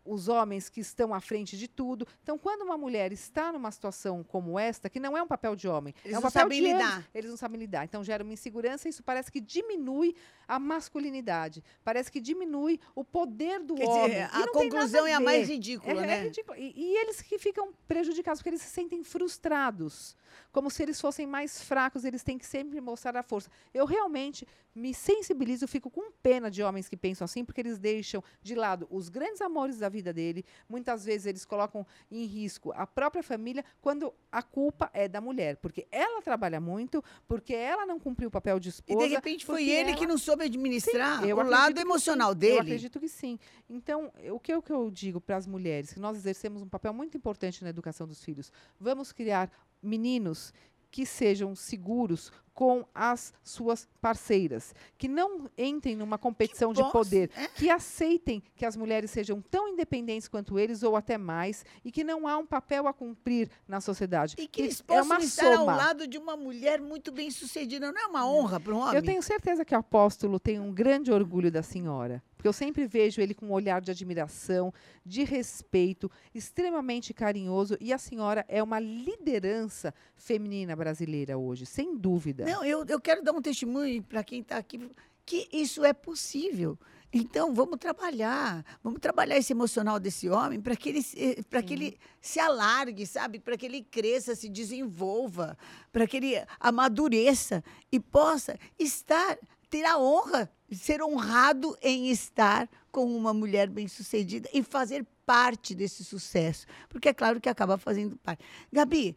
os homens que estão à frente de tudo. Então, quando uma mulher está numa situação como esta, que não é um papel de homem, Eles é um não papel sabem de lidar. eles não sabem lidar. Então, gera uma insegurança e isso parece que diminui a masculinidade. Parece que diminui o poder do Quer homem. dizer, a conclusão nada é a mais ridícula, É, né? é ridículo. E, e eles que ficam prejudicados, porque eles se sentem frustrados, como se eles fossem mais fracos, eles têm que sempre mostrar a força. Eu realmente me sensibilizo, fico com pena de homens que pensam assim, porque eles deixam de lado os grandes amores da vida dele, muitas vezes eles colocam em risco a própria família, quando a culpa é da mulher, porque ela trabalha muito, porque ela não cumpriu o papel de E esposa. de repente foi ele ela- que não soube administrar eu o lado emocional sim, Eu dele. acredito que sim. Então, o que, o que eu digo para as mulheres? Que nós exercemos um papel muito importante na educação dos filhos. Vamos criar meninos que sejam seguros com as suas parceiras, que não entrem numa competição de poder, é. que aceitem que as mulheres sejam tão independentes quanto eles ou até mais e que não há um papel a cumprir na sociedade. E que eles é possam estar ao soma. lado de uma mulher muito bem sucedida. Não é uma honra para um homem? Eu tenho certeza que o apóstolo tem um grande orgulho da senhora. Porque eu sempre vejo ele com um olhar de admiração, de respeito, extremamente carinhoso. E a senhora é uma liderança feminina brasileira hoje, sem dúvida. Não, eu, eu quero dar um testemunho para quem está aqui que isso é possível. Então, vamos trabalhar, vamos trabalhar esse emocional desse homem para que ele, se- pra que ele se alargue, sabe? Para que ele cresça, se desenvolva, para que ele amadureça e possa estar, ter a honra ser honrado em estar com uma mulher bem-sucedida e fazer parte desse sucesso. Porque é claro que acaba fazendo parte. Gabi,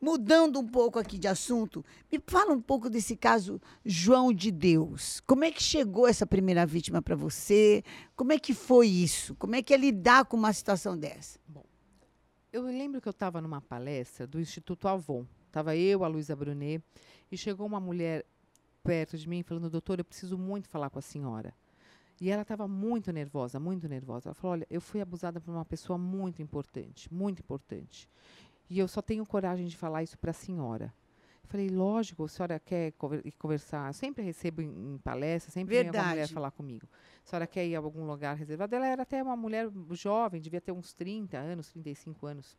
Mudando um pouco aqui de assunto, me fala um pouco desse caso João de Deus. Como é que chegou essa primeira vítima para você? Como é que foi isso? Como é que é lidar com uma situação dessa? Eu lembro que eu estava numa palestra do Instituto Avon. Estava eu, a Luísa Brunet, e chegou uma mulher perto de mim falando, doutor, eu preciso muito falar com a senhora. E ela estava muito nervosa, muito nervosa. Ela falou, olha, eu fui abusada por uma pessoa muito importante, muito importante. E eu só tenho coragem de falar isso para a senhora. Eu falei, lógico, a senhora quer conversar. Eu sempre recebo em, em palestra, sempre Verdade. vem alguma mulher falar comigo. A senhora quer ir a algum lugar reservado? Ela era até uma mulher jovem, devia ter uns 30 anos, 35 anos.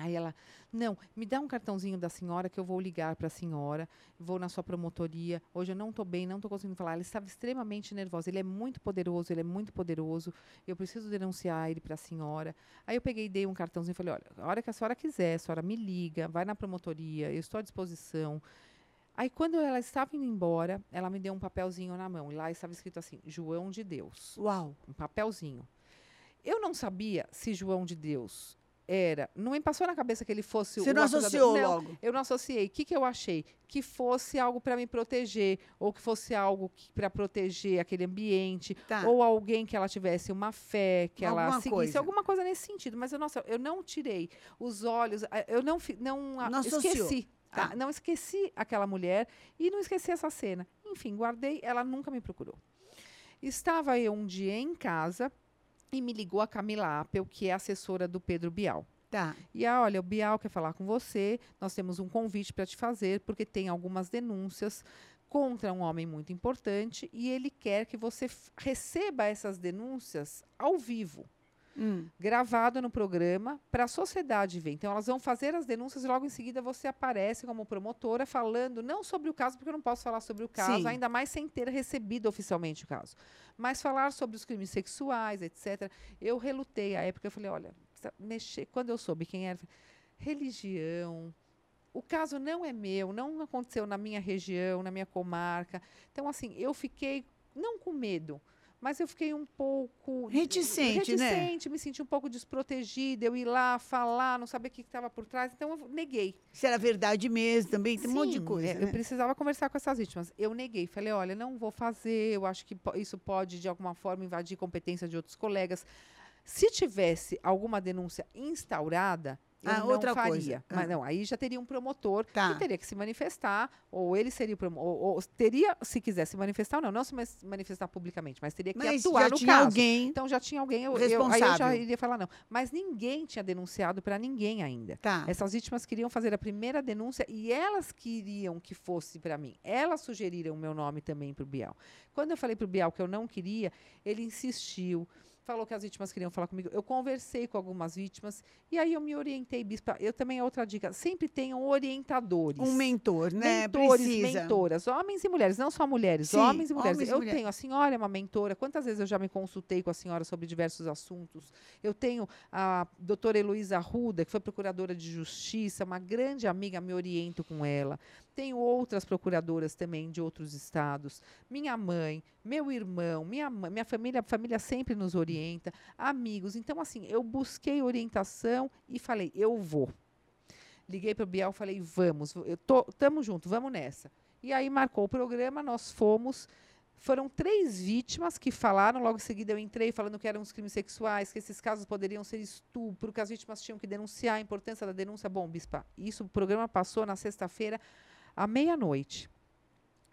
Aí ela, não, me dá um cartãozinho da senhora que eu vou ligar para a senhora, vou na sua promotoria. Hoje eu não estou bem, não estou conseguindo falar. Ela estava extremamente nervosa. Ele é muito poderoso, ele é muito poderoso. Eu preciso denunciar ele para a senhora. Aí eu peguei, dei um cartãozinho e falei: olha, a hora que a senhora quiser, a senhora me liga, vai na promotoria, eu estou à disposição. Aí, quando ela estava indo embora, ela me deu um papelzinho na mão. E lá estava escrito assim: João de Deus. Uau! Um papelzinho. Eu não sabia se João de Deus era. Não me passou na cabeça que ele fosse Você não associou não, logo? Eu não associei. O que, que eu achei? Que fosse algo para me proteger, ou que fosse algo para proteger aquele ambiente, tá. ou alguém que ela tivesse uma fé, que alguma ela seguisse, coisa. alguma coisa nesse sentido. Mas eu, nossa, eu não tirei os olhos, eu não, não, não esqueci. Tá. Não esqueci aquela mulher e não esqueci essa cena. Enfim, guardei, ela nunca me procurou. Estava eu um dia em casa e me ligou a Camila Appel, que é assessora do Pedro Bial. Tá. E ah, olha, o Bial quer falar com você. Nós temos um convite para te fazer, porque tem algumas denúncias contra um homem muito importante e ele quer que você receba essas denúncias ao vivo hum. gravado no programa para a sociedade ver. Então, elas vão fazer as denúncias e logo em seguida você aparece como promotora falando não sobre o caso, porque eu não posso falar sobre o caso, Sim. ainda mais sem ter recebido oficialmente o caso, mas falar sobre os crimes sexuais, etc. Eu relutei à época, eu falei, olha, mexer, quando eu soube quem era, religião, o caso não é meu, não aconteceu na minha região, na minha comarca. Então, assim, eu fiquei não com medo, mas eu fiquei um pouco reticente, reticente né? me senti um pouco desprotegida. Eu ir lá falar, não sabia o que estava por trás, então eu neguei. Se era verdade mesmo, também tem Sim, um monte de coisa. É, né? Eu precisava conversar com essas vítimas. Eu neguei, falei: olha, não vou fazer. Eu acho que isso pode de alguma forma invadir competência de outros colegas. Se tivesse alguma denúncia instaurada, eu ah, não outra faria. Coisa. Mas ah. não, aí já teria um promotor tá. que teria que se manifestar, ou ele seria o promotor, ou, ou, teria, se quisesse se manifestar, não, não se manifestar publicamente, mas teria que mas atuar já no tinha caso. alguém então já tinha alguém, eu, responsável. Eu, aí eu já iria falar não. Mas ninguém tinha denunciado para ninguém ainda. Tá. Essas vítimas queriam fazer a primeira denúncia e elas queriam que fosse para mim. Elas sugeriram o meu nome também para o Bial. Quando eu falei para o Bial que eu não queria, ele insistiu falou que as vítimas queriam falar comigo. Eu conversei com algumas vítimas e aí eu me orientei, bispa. Eu também, outra dica, sempre tenham orientadores. Um mentor, né? Mentores, Precisa. mentoras, homens e mulheres, não só mulheres, Sim, homens e mulheres. Homens eu mulheres. tenho, a senhora é uma mentora. Quantas vezes eu já me consultei com a senhora sobre diversos assuntos? Eu tenho a doutora Heloísa Ruda, que foi procuradora de justiça, uma grande amiga, me oriento com ela. Tenho outras procuradoras também de outros estados. Minha mãe, meu irmão, minha, minha família, a família sempre nos orienta, amigos. Então, assim, eu busquei orientação e falei, eu vou. Liguei para o Biel, falei, vamos, eu tô, tamo junto, vamos nessa. E aí marcou o programa, nós fomos. Foram três vítimas que falaram, logo em seguida eu entrei falando que eram os crimes sexuais, que esses casos poderiam ser estupro, que as vítimas tinham que denunciar, a importância da denúncia. Bom, Bispa, isso o programa passou na sexta-feira à meia-noite,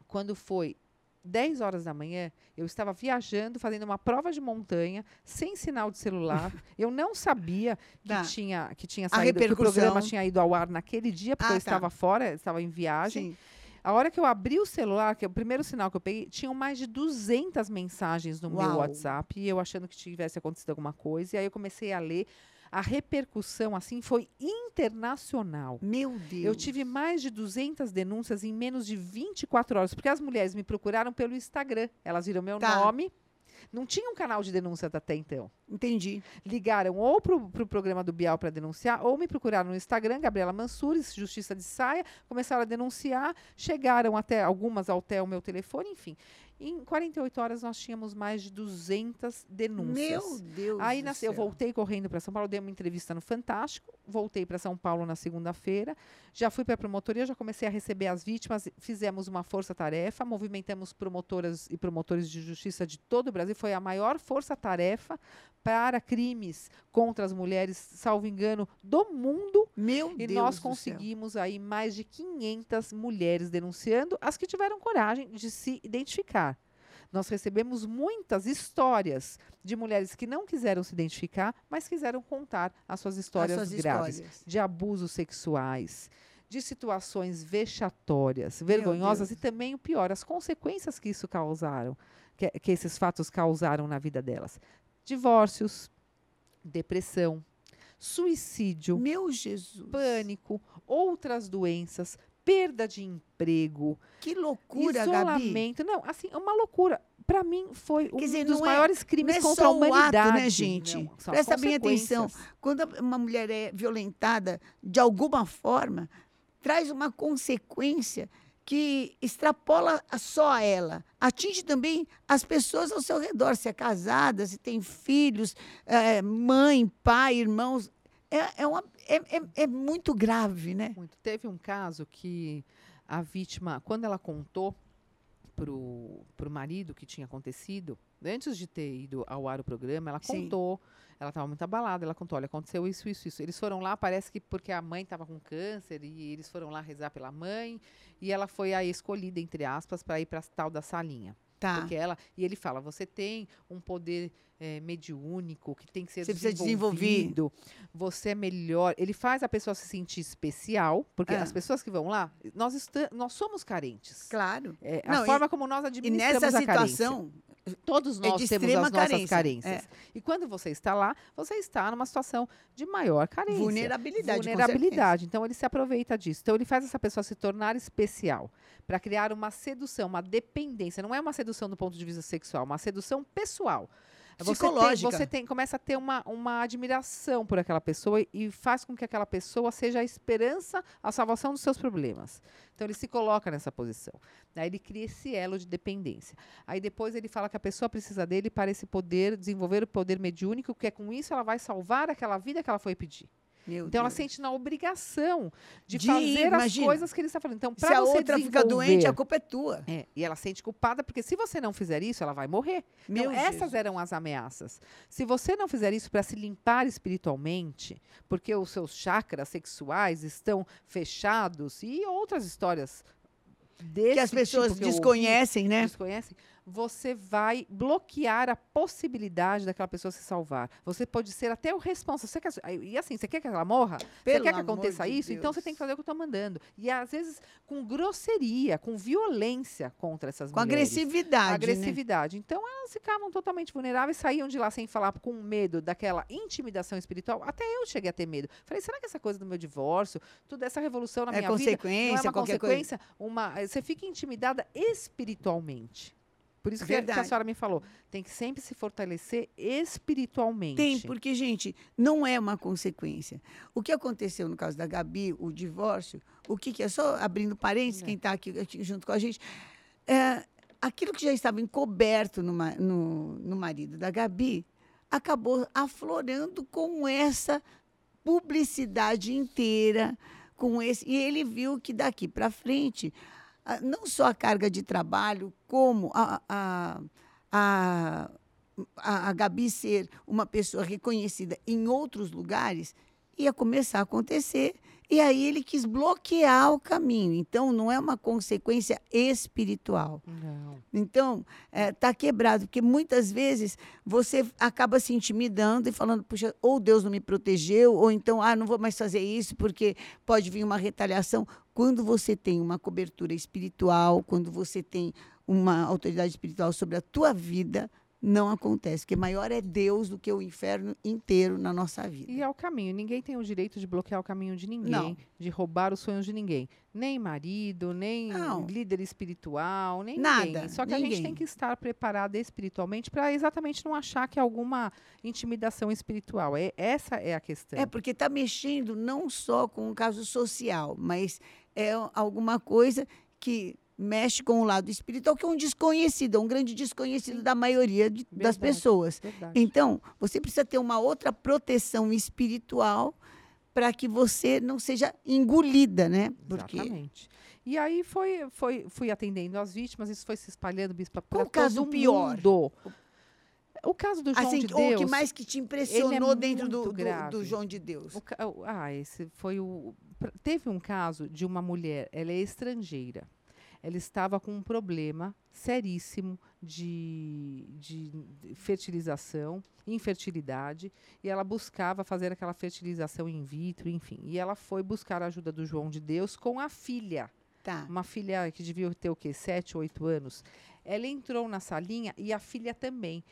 quando foi 10 horas da manhã, eu estava viajando, fazendo uma prova de montanha, sem sinal de celular. eu não sabia que, tá. tinha, que tinha saído, que o programa tinha ido ao ar naquele dia, porque ah, eu tá. estava fora, estava em viagem. Sim. A hora que eu abri o celular, que é o primeiro sinal que eu peguei, tinham mais de 200 mensagens no Uau. meu WhatsApp, e eu achando que tivesse acontecido alguma coisa. E aí eu comecei a ler a repercussão assim foi internacional. Meu Deus. Eu tive mais de 200 denúncias em menos de 24 horas, porque as mulheres me procuraram pelo Instagram. Elas viram meu tá. nome. Não tinha um canal de denúncia até então. Entendi. Ligaram ou para o pro programa do Bial para denunciar, ou me procuraram no Instagram, Gabriela Mansures, Justiça de Saia, começaram a denunciar, chegaram até algumas até o meu telefone, enfim. Em 48 horas nós tínhamos mais de 200 denúncias. Meu Deus. Aí nasceu, eu voltei correndo para São Paulo, dei uma entrevista no Fantástico, voltei para São Paulo na segunda-feira, já fui para a promotoria, já comecei a receber as vítimas, fizemos uma força-tarefa, movimentamos promotoras e promotores de justiça de todo o Brasil foi a maior força-tarefa para crimes contra as mulheres, salvo engano, do mundo. Meu E Deus nós do céu. conseguimos aí mais de 500 mulheres denunciando, as que tiveram coragem de se identificar. Nós recebemos muitas histórias de mulheres que não quiseram se identificar, mas quiseram contar as suas histórias As suas graves histórias. de abusos sexuais, de situações vexatórias, vergonhosas e também o pior, as consequências que isso causaram, que, que esses fatos causaram na vida delas. Divórcios, depressão, suicídio, Meu Jesus. pânico, outras doenças, perda de emprego, Que loucura, Gabi. isolamento. Não, assim, é uma loucura. Para mim, foi um dizer, dos é- maiores Não crimes é contra só a o ato, humanidade. né, gente? Não, Presta bem atenção. Quando uma mulher é violentada de alguma forma, traz uma consequência que extrapola só a ela. Atinge também as pessoas ao seu redor, se é casada, se tem filhos, eh, mãe, pai, irmãos. É, é, uma, é, é, é muito grave, né? Muito. Teve um caso que a vítima, quando ela contou pro, pro marido que tinha acontecido, antes de ter ido ao ar o programa, ela Sim. contou. Ela estava muito abalada, ela contou, olha, aconteceu isso, isso, isso. Eles foram lá, parece que porque a mãe estava com câncer e eles foram lá rezar pela mãe e ela foi a escolhida, entre aspas, para ir para tal da salinha. Tá. Porque ela, e ele fala, você tem um poder eh, mediúnico que tem que ser Você desenvolvido, você é melhor. Ele faz a pessoa se sentir especial, porque Ah. as pessoas que vão lá, nós, nós somos carentes. Claro. É, Não, a e- forma como nós E administramos nessa a carência. situação, Todos é nós de temos as nossas carência, carências. E quando você está lá, você está numa situação de maior carência. vulnerabilidade. Vulnerabilidade. Então ele se aproveita disso. Então ele faz essa pessoa se tornar especial para criar uma sedução, uma dependência. Não é uma sedução do ponto de vista sexual, uma sedução pessoal. Você tem- Psicológica. Você tem, começa a ter uma, uma admiração por aquela pessoa e- e faz com que aquela pessoa seja a esperança, a salvação dos seus problemas. Então ele se coloca nessa posição. Aí ele cria esse elo de dependência. Aí depois ele fala que a pessoa precisa dele para esse poder, desenvolver o poder mediúnico, que é com isso ela vai salvar aquela vida que ela foi pedir. Meu Então ela Deus. sente na obrigação de, De- fazer as coisas que ele está falando. Então, Se para a você outra fica doente, a culpa é tua. É, e ela sente culpada porque se você não fizer isso, ela vai morrer. Meu então, essas eram as ameaças. Se você não fizer isso para se limpar espiritualmente, porque os seus chakras sexuais estão fechados e outras histórias desse que as pessoas tipo que eu ouvi, desconhecem, né? desconhecem, você vai bloquear a possibilidade daquela pessoa se salvar. Você pode ser até o responsável. Você quer- E assim, você quer que ela morra? você Pelo quer que aconteça de isso? Então você Deus. tem que fazer o que eu estou mandando. E às vezes com grosseria, com violência contra essas Com mulheres. agressividade, né? Agressividade. Então elas ficavam totalmente vulneráveis, saíam de lá sem falar, com medo daquela intimidação espiritual. Até eu cheguei a ter medo. Falei, será que essa coisa do meu divórcio, toda essa revolução na É minha vida, não é consequência, uma qualquer coisa. consequência? Uma, você fica intimidada espiritualmente. Por isso que, que a senhora me falou, tem que sempre se fortalecer espiritualmente. Tem, porque, gente, não é uma consequência. O que aconteceu no caso da Gabi, o divórcio, o que, que é? Só abrindo parênteses, É. quem está aqui, aqui junto com a gente, é, aquilo que já estava encoberto no, no, no marido da Gabi acabou aflorando com essa publicidade inteira, com esse. E ele viu que daqui para frente, não só a carga de trabalho, como a, a, a, a, a Gabi ser uma pessoa reconhecida em outros lugares, ia começar a acontecer. E aí ele quis bloquear o caminho. Então, não é uma consequência espiritual. Não. Então, está quebrado, porque muitas vezes você acaba se intimidando e falando, puxa, ou Deus não me protegeu, ou então, ah, não vou mais fazer isso porque pode vir uma retaliação. Quando você tem uma cobertura espiritual, quando você tem uma autoridade espiritual sobre a tua vida, não acontece, porque maior é Deus do que o inferno inteiro na nossa vida. E é o caminho. Ninguém tem o direito de bloquear o caminho de ninguém, Não. de roubar os sonhos de ninguém. Nem marido, nem Não. líder espiritual, nem Nada, ninguém. Só que a gente ninguém. tem que estar preparada espiritualmente para exatamente não achar que é alguma intimidação espiritual. É, essa é a questão. É porque está mexendo não só com o caso social, mas é alguma coisa que mexe com o lado espiritual, que é um desconhecido, é um grande desconhecido Sim. da maioria de- das Verdade. pessoas. Verdade. Então, você precisa ter uma outra proteção espiritual para que você não seja engolida, né? Porque Exatamente. E aí foi, foi, fui atendendo as vítimas, isso foi se espalhando, Bispa, Qual para o caso pior? mundo. o caso do João assim, de Deus. o que mais que te impressionou é dentro do, do, do João de Deus? o ah, esse foi o. Teve um caso de uma mulher, ela é estrangeira. Ela estava com um problema seríssimo de, de fertilização, infertilidade, e ela buscava fazer aquela fertilização in vitro, enfim. E ela foi buscar a ajuda do João de Deus com a filha Tá. uma filha que devia ter o quê? Sete, oito anos. Ela entrou na salinha e a filha também.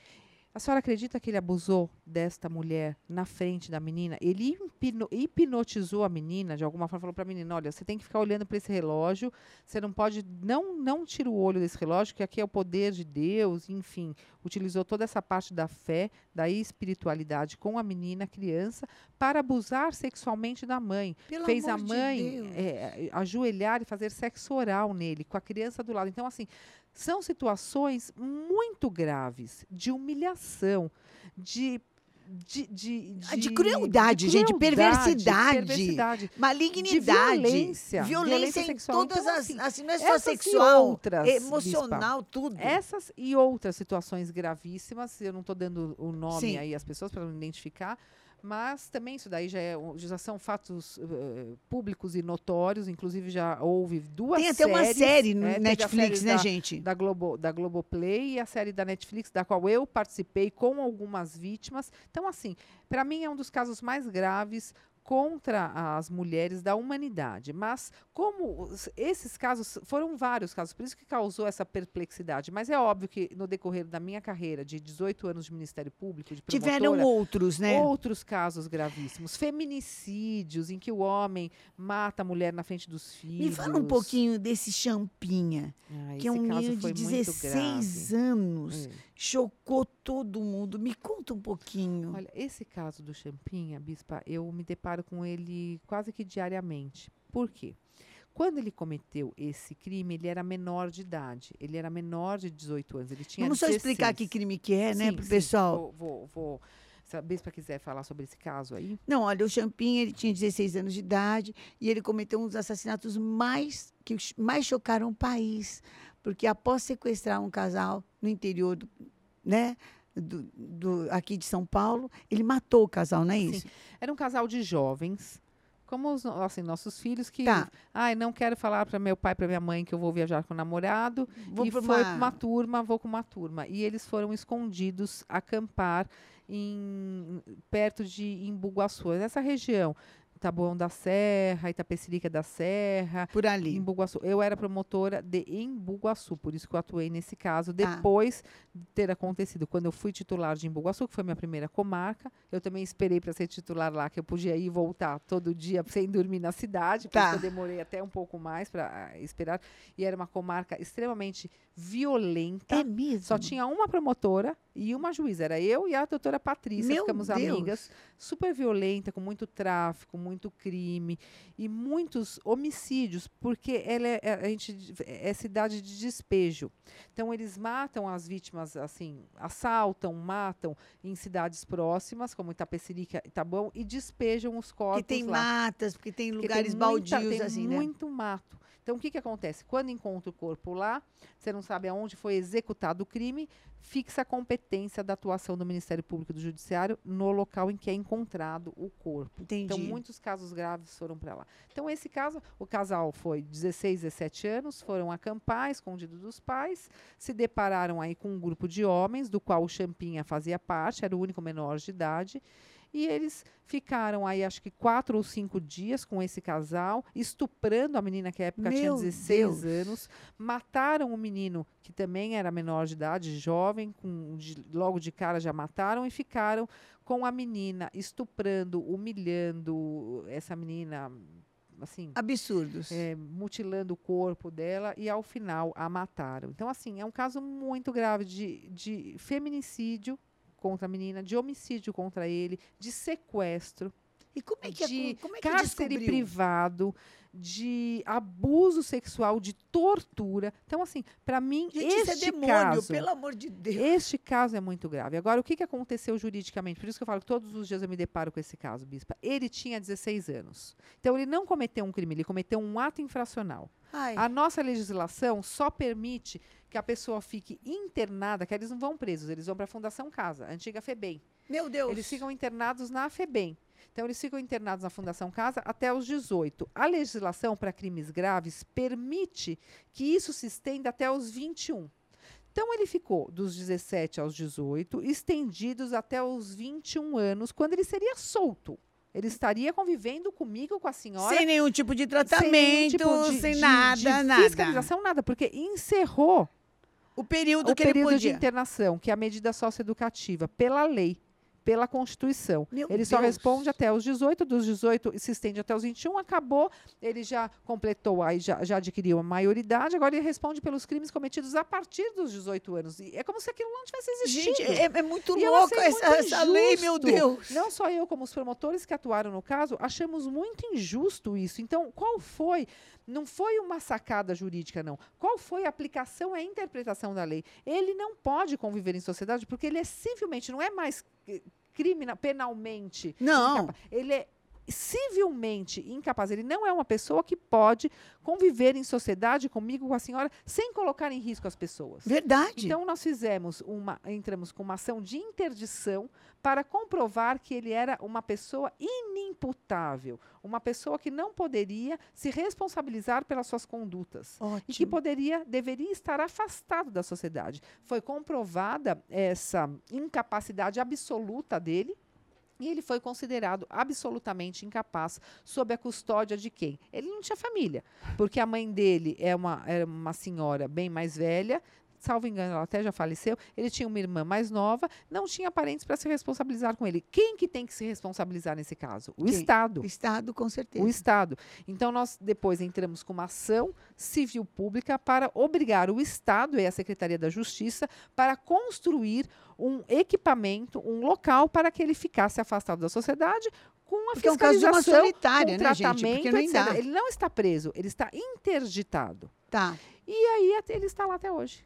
A senhora acredita que ele abusou desta mulher na frente da menina? Ele hipno- hipnotizou a menina, de alguma forma, falou para a menina: olha, você tem que ficar olhando para esse relógio, você não pode, não, não tira o olho desse relógio, que aqui é o poder de Deus, enfim. Utilizou toda essa parte da fé, da espiritualidade com a menina, a criança, para abusar sexualmente da mãe Pelo fez a de mãe Deus. é, ajoelhar e fazer sexo oral nele, com a criança do lado. Então, assim, são situações muito graves de humilhação, de. De, de, Ah, de crueldade, gente, perversidade. perversidade, de Malignidade. violência, Violência em todas Então, as. assim, não é só sexual, outras, emocional, tudo. essas e outras situações gravíssimas, eu não estou dando o nome Sim. aí às pessoas para não identificar, mas também isso daí já, é, já são fatos eh, públicos e notórios, inclusive já houve duas Tem até uma séries, série no né, Netflix, série né, da, gente? Da, Globo, da Globoplay e a série da Netflix, da qual eu participei com algumas vítimas. Então, assim, para mim é um dos casos mais graves contra as mulheres da humanidade. Mas como esses casos foram vários casos, por isso que causou essa perplexidade. Mas é óbvio que no decorrer da minha carreira de 18 anos de Ministério Público, de Tiveram outros, né? outros casos gravíssimos, feminicídios em que o homem mata a mulher na frente dos filhos. Me fala um pouquinho desse Champinha, Ah, que é um caso menino de foi muito 16 grave. anos. É. Chocou todo mundo. Me conta um pouquinho. Olha, esse caso do Champinha, Bispa, eu me deparo com ele quase que diariamente. Por quê? Quando ele cometeu esse crime, ele era menor de idade. Ele era menor de 18 anos. Ele tinha Vamos só explicar 16. que crime que é, né, Sim, pro sim. pessoal. Vou, vou, vou. Se a Bispa quiser falar sobre esse caso aí. Não, olha, o Champinha, ele tinha 16 anos de idade e ele cometeu um dos assassinatos mais que mais chocaram o país, porque após sequestrar um casal no interior do, né, do, do- aqui de São Paulo, ele matou o casal, não é Sim. isso? Era um casal de jovens, como os assim, nossos filhos que. Tá. Ai, não quero falar para meu pai, para minha mãe que eu vou viajar com o namorado. Vou e foi uma- com uma turma, vou com uma turma. E eles foram escondidos, acampar em, perto de Imbuguaçu, essa região. Taboão da Serra, Itapecerica da Serra, por ali. Embu-Guaçu. Eu era promotora de Embu-Guaçu, por isso que eu atuei nesse caso. Tá. Depois de ter acontecido, quando eu fui titular de Embu-Guaçu, que foi minha primeira comarca, eu também esperei para ser titular lá, que eu podia ir e voltar todo dia sem dormir na cidade, por Tá. eu demorei até um pouco mais para esperar. E era uma comarca extremamente violenta. É mesmo? Só tinha uma promotora e uma juíza. Era eu e a doutora Patrícia, Meu ficamos Deus. amigas. Super violenta, com muito tráfico, muito crime e muitos homicídios, porque ela é, é- a gente é cidade de despejo. Então eles matam as vítimas assim, assaltam, matam em cidades próximas, como Itapecerica, Itabão, e despejam os corpos que tem lá. matas, porque tem Porque lugares tem muita- baldios tem assim, né? muito mato. Então, o que, que acontece? Quando encontra o corpo lá, você não sabe aonde foi executado o crime, fixa a competência da atuação do Ministério Público e do Judiciário no local em que é encontrado o corpo. Entendi. Então, muitos casos graves foram para lá. Então, esse caso, o casal foi 16, 17 anos, foram acampar, escondido dos pais, se depararam aí com um grupo de homens, do qual o Champinha fazia parte, era o único menor de idade, e eles ficaram aí, acho que quatro ou cinco dias com esse casal, estuprando a menina que à época tinha Meu 16 Deus. anos, mataram o menino que também era menor de idade, jovem, com, de- logo de cara já mataram e ficaram com a menina estuprando, humilhando essa menina, assim, Absurdos. é, mutilando o corpo dela e ao final a mataram. Então, assim, é um caso muito grave de, de feminicídio contra a menina, de homicídio contra ele, de sequestro, E como é que, de é, como é que cárcere descobriu? privado, de abuso sexual, de tortura. Então, assim, para mim, Gente, isso é este demônio, caso, pelo amor de Deus. este caso é muito grave. Agora, o que, que aconteceu juridicamente? Por isso que eu falo que todos os dias eu me deparo com esse caso, Bispa. Ele tinha 16 anos. Então, ele não cometeu um crime, ele cometeu um ato infracional. Ai, A nossa legislação só permite que a pessoa fique internada, que eles não vão presos, eles vão para a Fundação Casa, a antiga FEBEM. Meu Deus. Eles ficam internados na FEBEM. Então, eles ficam internados na Fundação Casa até os 18. A legislação para crimes graves permite que isso se estenda até os 21. Então, ele ficou dos 17 aos 18, estendidos até os 21 anos, quando ele seria solto. Ele estaria convivendo comigo, com a senhora. Sem nenhum tipo de tratamento, sem, tipo de, sem de, nada, de nada. fiscalização, nada, porque encerrou o período o que período ele podia. de internação, que é a medida socioeducativa, pela lei pela Constituição. Meu ele Deus. só responde até os 18, dos 18 se estende até os 21, acabou, ele já completou, aí já, já adquiriu a maioridade, agora ele responde pelos crimes cometidos a partir dos 18 anos. E é como se aquilo não tivesse existido. Gente, é, é muito E louca essa, muito essa lei, meu. Deus. Não só eu, como os promotores que atuaram no caso, achamos muito injusto isso. Então, qual foi? Não foi uma sacada jurídica, não. Qual foi a aplicação e a interpretação da lei? Ele não pode conviver em sociedade porque ele é civilmente, não é mais criminal, penalmente. Não. Ele é civilmente incapaz. Ele não é uma pessoa que pode conviver em sociedade comigo, com a senhora, sem colocar em risco as pessoas. Verdade. Então nós fizemos uma, entramos com uma ação de interdição para comprovar que ele era uma pessoa inimputável, uma pessoa que não poderia se responsabilizar pelas suas condutas e que Ótimo. poderia, deveria estar afastado da sociedade. Foi comprovada essa incapacidade absoluta dele. E ele foi considerado absolutamente incapaz sob a custódia de quem? Ele não tinha família, porque a mãe dele é uma, era uma senhora bem mais velha, salvo engano, ela até já faleceu. Ele tinha uma irmã mais nova, não tinha parentes para se responsabilizar com ele. Quem que tem que se responsabilizar nesse caso? O Quem? Estado. O Estado, com certeza. O Estado. Então, nós depois entramos com uma ação civil pública para obrigar o Estado e a Secretaria da Justiça para construir um equipamento, um local para que ele ficasse afastado da sociedade com a Porque é um caso de uma fiscalização, solitária, com né, gente? tratamento, nem etc. dá. Ele não está preso, ele está interditado. Tá. E aí ele está lá até hoje.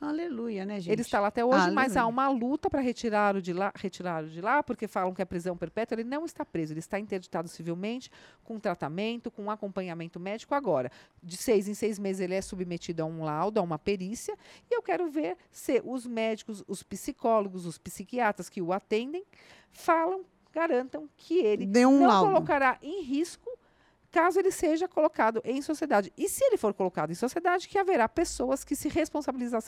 Aleluia, né, gente? Ele está lá até hoje, mas há Aleluia. uma luta para retirá-lo de lá, retirá-lo de lá, porque falam que é prisão perpétua. Ele não está preso, ele está interditado civilmente, com tratamento, com acompanhamento médico. Agora, de seis em seis meses, ele é submetido a um laudo, a uma perícia, e eu quero ver se os médicos, os psicólogos, os psiquiatras que o atendem falam, garantam que ele um não laudo. colocará em risco caso ele seja colocado em sociedade. E se ele for colocado em sociedade, que haverá pessoas que se responsabiliza-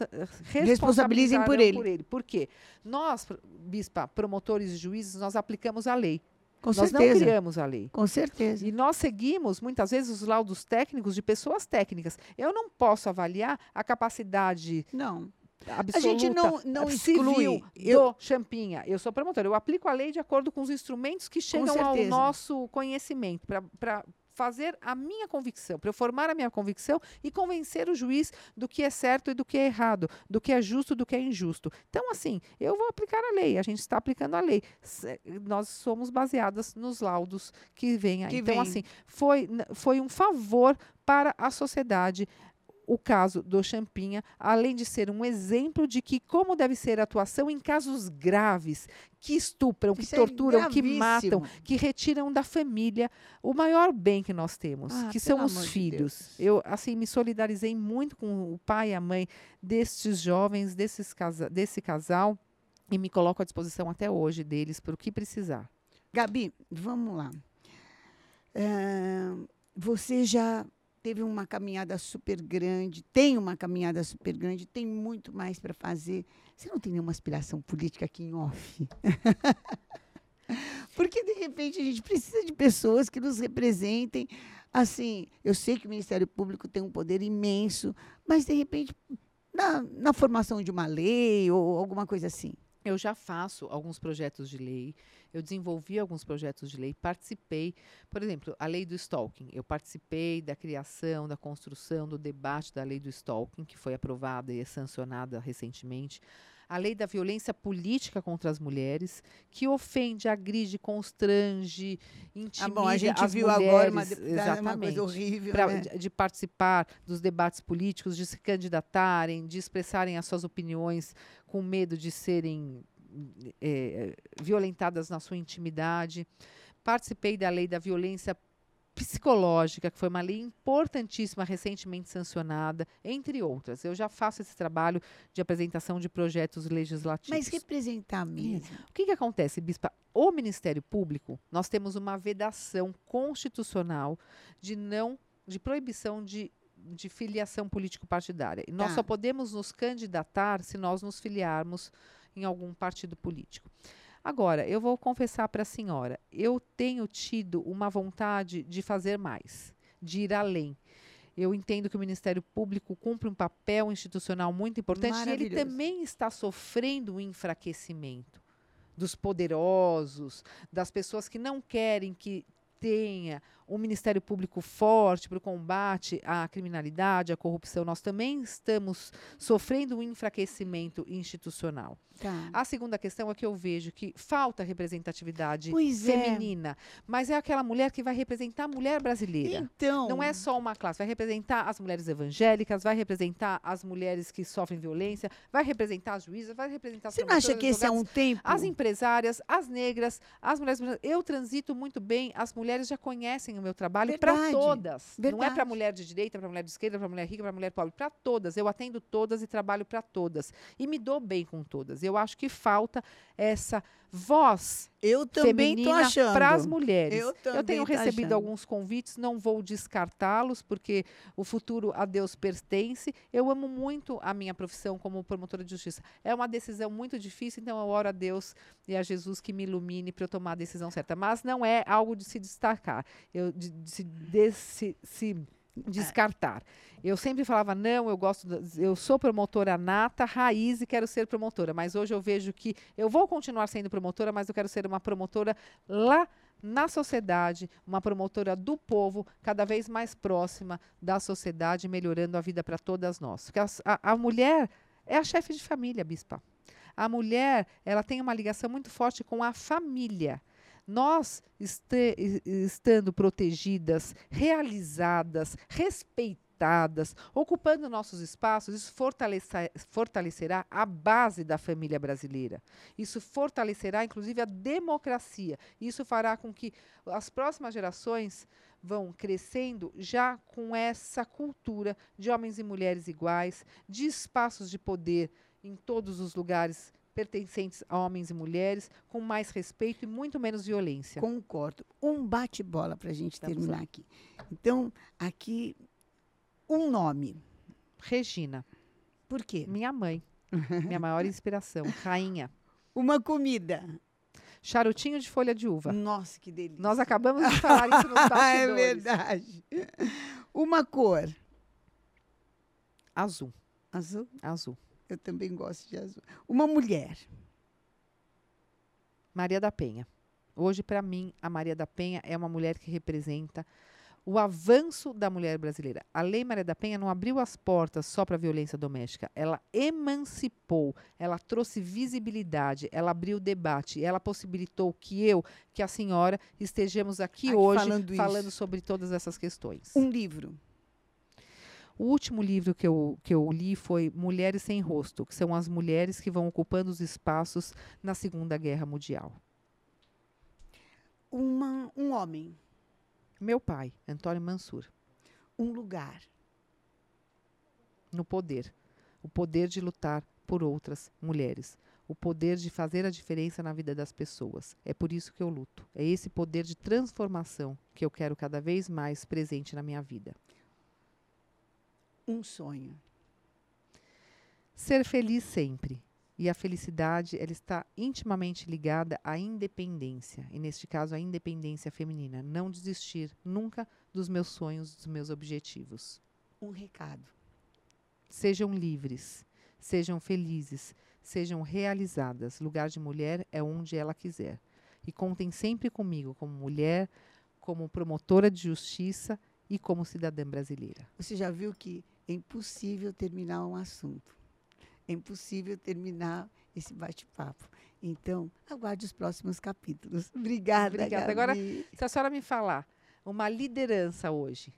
Responsabilizem por responsabilizarão ele. Por quê? Nós, bispa, promotores e juízes, nós aplicamos a lei. Com nós não certeza. criamos a lei. Com certeza. E nós seguimos, muitas vezes, os laudos técnicos de pessoas técnicas. Eu não posso avaliar a capacidade Não. absoluta, A gente não, não exclui. Eu, do Champinha. Eu sou promotora. Eu aplico a lei de acordo com os instrumentos que chegam ao nosso conhecimento, para fazer a minha convicção, para eu formar a minha convicção e convencer o juiz do que é certo e do que é errado, do que é justo e do que é injusto. Então, assim, eu vou aplicar a lei, a gente está aplicando a lei. Se- Nós somos baseadas nos laudos que vêm aí. Que então, vem. assim, foi, foi um favor para a sociedade o caso do Champinha, além de ser um exemplo de que como deve ser a atuação em casos graves, que estupram, que Isso é torturam, que matam, que retiram da família o maior bem que nós temos, Ah, que são os de filhos. Deus. Eu assim me solidarizei muito com o pai e a mãe destes jovens, desses casa desse casal e me coloco à disposição até hoje deles para o que precisar. Gabi, vamos lá. É, você já teve uma caminhada super grande, tem uma caminhada super grande, tem muito mais para fazer. Você não tem nenhuma aspiração política aqui em off? Porque, de repente, a gente precisa de pessoas que nos representem. Assim, eu sei que o Ministério Público tem um poder imenso, mas, de repente, na, na formação de uma lei ou alguma coisa assim. Eu já faço alguns projetos de lei, eu desenvolvi alguns projetos de lei, participei, por exemplo, a lei do stalking. Eu participei da criação, da construção, do debate da lei do stalking, que foi aprovada e sancionada recentemente. A lei da violência política contra as mulheres, que ofende, agride, constrange, intimida Ah, bom, a gente as viu mulheres. agora uma, de- uma coisa horrível. pra- né? de, de participar dos debates políticos, de se candidatarem, de expressarem as suas opiniões com medo de serem eh, violentadas na sua intimidade. Participei da lei da violência psicológica, que foi uma lei importantíssima, recentemente sancionada, entre outras. Eu já faço esse trabalho de apresentação de projetos legislativos. Mas representar mesmo. O que, que acontece, Bispa? O Ministério Público, nós temos uma vedação constitucional de não, de proibição de, de filiação político-partidária. E nós Tá. só podemos nos candidatar se nós nos filiarmos em algum partido político. Agora, eu vou confessar para a senhora, eu tenho tido uma vontade de fazer mais, de ir além. Eu entendo que o Ministério Público cumpre um papel institucional muito importante e ele também está sofrendo um enfraquecimento dos poderosos, das pessoas que não querem que tenha um Ministério Público forte para o combate à criminalidade, à corrupção. Nós também estamos sofrendo um enfraquecimento institucional. Tá. A segunda questão é que eu vejo que falta representatividade Pois é. feminina, mas é aquela mulher que vai representar a mulher brasileira. Então. Não é só uma classe, vai representar as mulheres evangélicas, vai representar as mulheres que sofrem violência, vai representar as juízas, vai representar as Você não acha que esse é um tempo? as empresárias, as negras, as mulheres. Eu transito muito bem, as mulheres já conhecem o meu trabalho para Verdade, todas. Não é verdade. para mulher de direita, para mulher de esquerda, para mulher rica, para mulher pobre, para todas. Eu atendo todas e trabalho para todas. E me dou bem com todas. Eu acho que falta essa voz Eu também feminina achando. para as mulheres. Eu também tenho tô recebido achando. alguns convites, não vou descartá-los, porque o futuro a Deus pertence. Eu amo muito a minha profissão como promotora de justiça. É uma decisão muito difícil, então eu oro a Deus e a Jesus que me ilumine para eu tomar a decisão certa. Mas não é algo de se destacar, eu, de, de de se- se descartar. Eu sempre falava, não, eu gosto, eu sou promotora nata, raiz e quero ser promotora. Mas hoje eu vejo que eu vou continuar sendo promotora, mas eu quero ser uma promotora lá na sociedade, uma promotora do povo, cada vez mais próxima da sociedade, melhorando a vida para todas nós. Porque as- a, a mulher é a chefe de família, bispa. A mulher, ela tem uma ligação muito forte com a família. Nós, estando protegidas, realizadas, respeitadas, ocupando nossos espaços, isso fortalecerá a base da família brasileira. Isso fortalecerá, inclusive, a democracia. Isso fará com que as próximas gerações vão crescendo já com essa cultura de homens e mulheres iguais, de espaços de poder em todos os lugares pertencentes a homens e mulheres, com mais respeito e muito menos violência. Concordo. Um bate-bola para a gente Vamos terminar lá. aqui. Então, aqui, um nome. Regina, Por quê? minha mãe, minha maior inspiração, rainha. Uma comida. Charutinho de folha de uva. Nossa, que delícia. Nós acabamos de falar isso nos é bastidores. verdade. Uma cor. Azul, Azul. azul. Eu também gosto de azul. Uma mulher. Maria da Penha. Hoje, para mim, a Maria da Penha é uma mulher que representa o avanço da mulher brasileira. A Lei Maria da Penha não abriu as portas só para a violência doméstica. Ela emancipou, ela trouxe visibilidade, ela abriu debate, ela possibilitou que eu, que a senhora, estejamos aqui, Aqui hoje falando falando sobre todas essas questões. Um livro. O último livro que eu, que eu li foi Mulheres Sem Rosto, que são as mulheres que vão ocupando os espaços na Segunda Guerra Mundial. Uma, um homem. Meu pai, Antônio Mansur, Um lugar. no poder. O poder de lutar por outras mulheres. O poder de fazer a diferença na vida das pessoas. É por isso que eu luto. É esse poder de transformação que eu quero cada vez mais presente na minha vida. Um sonho. Ser feliz sempre. E a felicidade, ela está intimamente ligada à independência. E neste caso, à independência feminina. Não desistir nunca dos meus sonhos, dos meus objetivos. Um recado. Sejam livres, sejam felizes, sejam realizadas. Lugar de mulher é onde ela quiser. E contem sempre comigo como mulher, como promotora de justiça e como cidadã brasileira. Você já viu que é impossível terminar um assunto. É impossível terminar esse bate-papo. Então, aguarde os próximos capítulos. Obrigada, Obrigada. Gabi. Agora, Se a senhora me falar uma liderança hoje,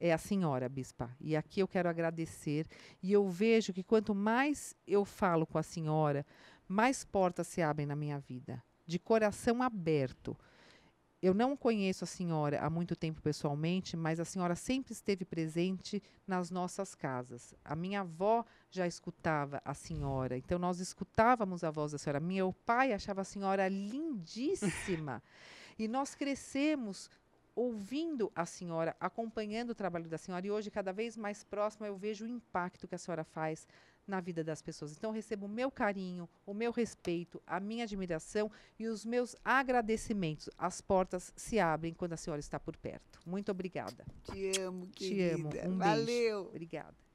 é a senhora, Bispa. E aqui eu quero agradecer. E eu vejo que quanto mais eu falo com a senhora, mais portas se abrem na minha vida. De coração aberto. Eu não conheço a senhora há muito tempo pessoalmente, mas a senhora sempre esteve presente nas nossas casas. A minha avó já escutava a senhora, então nós escutávamos a voz da senhora. Meu pai achava a senhora lindíssima. e nós crescemos ouvindo a senhora, acompanhando o trabalho da senhora, e hoje, cada vez mais próxima, eu vejo o impacto que a senhora faz na vida das pessoas. Então, recebo o meu carinho, o meu respeito, a minha admiração e os meus agradecimentos. As portas se abrem quando a senhora está por perto. Muito obrigada. Te amo, querida. Te amo. Um Valeu. Beijo. Obrigada.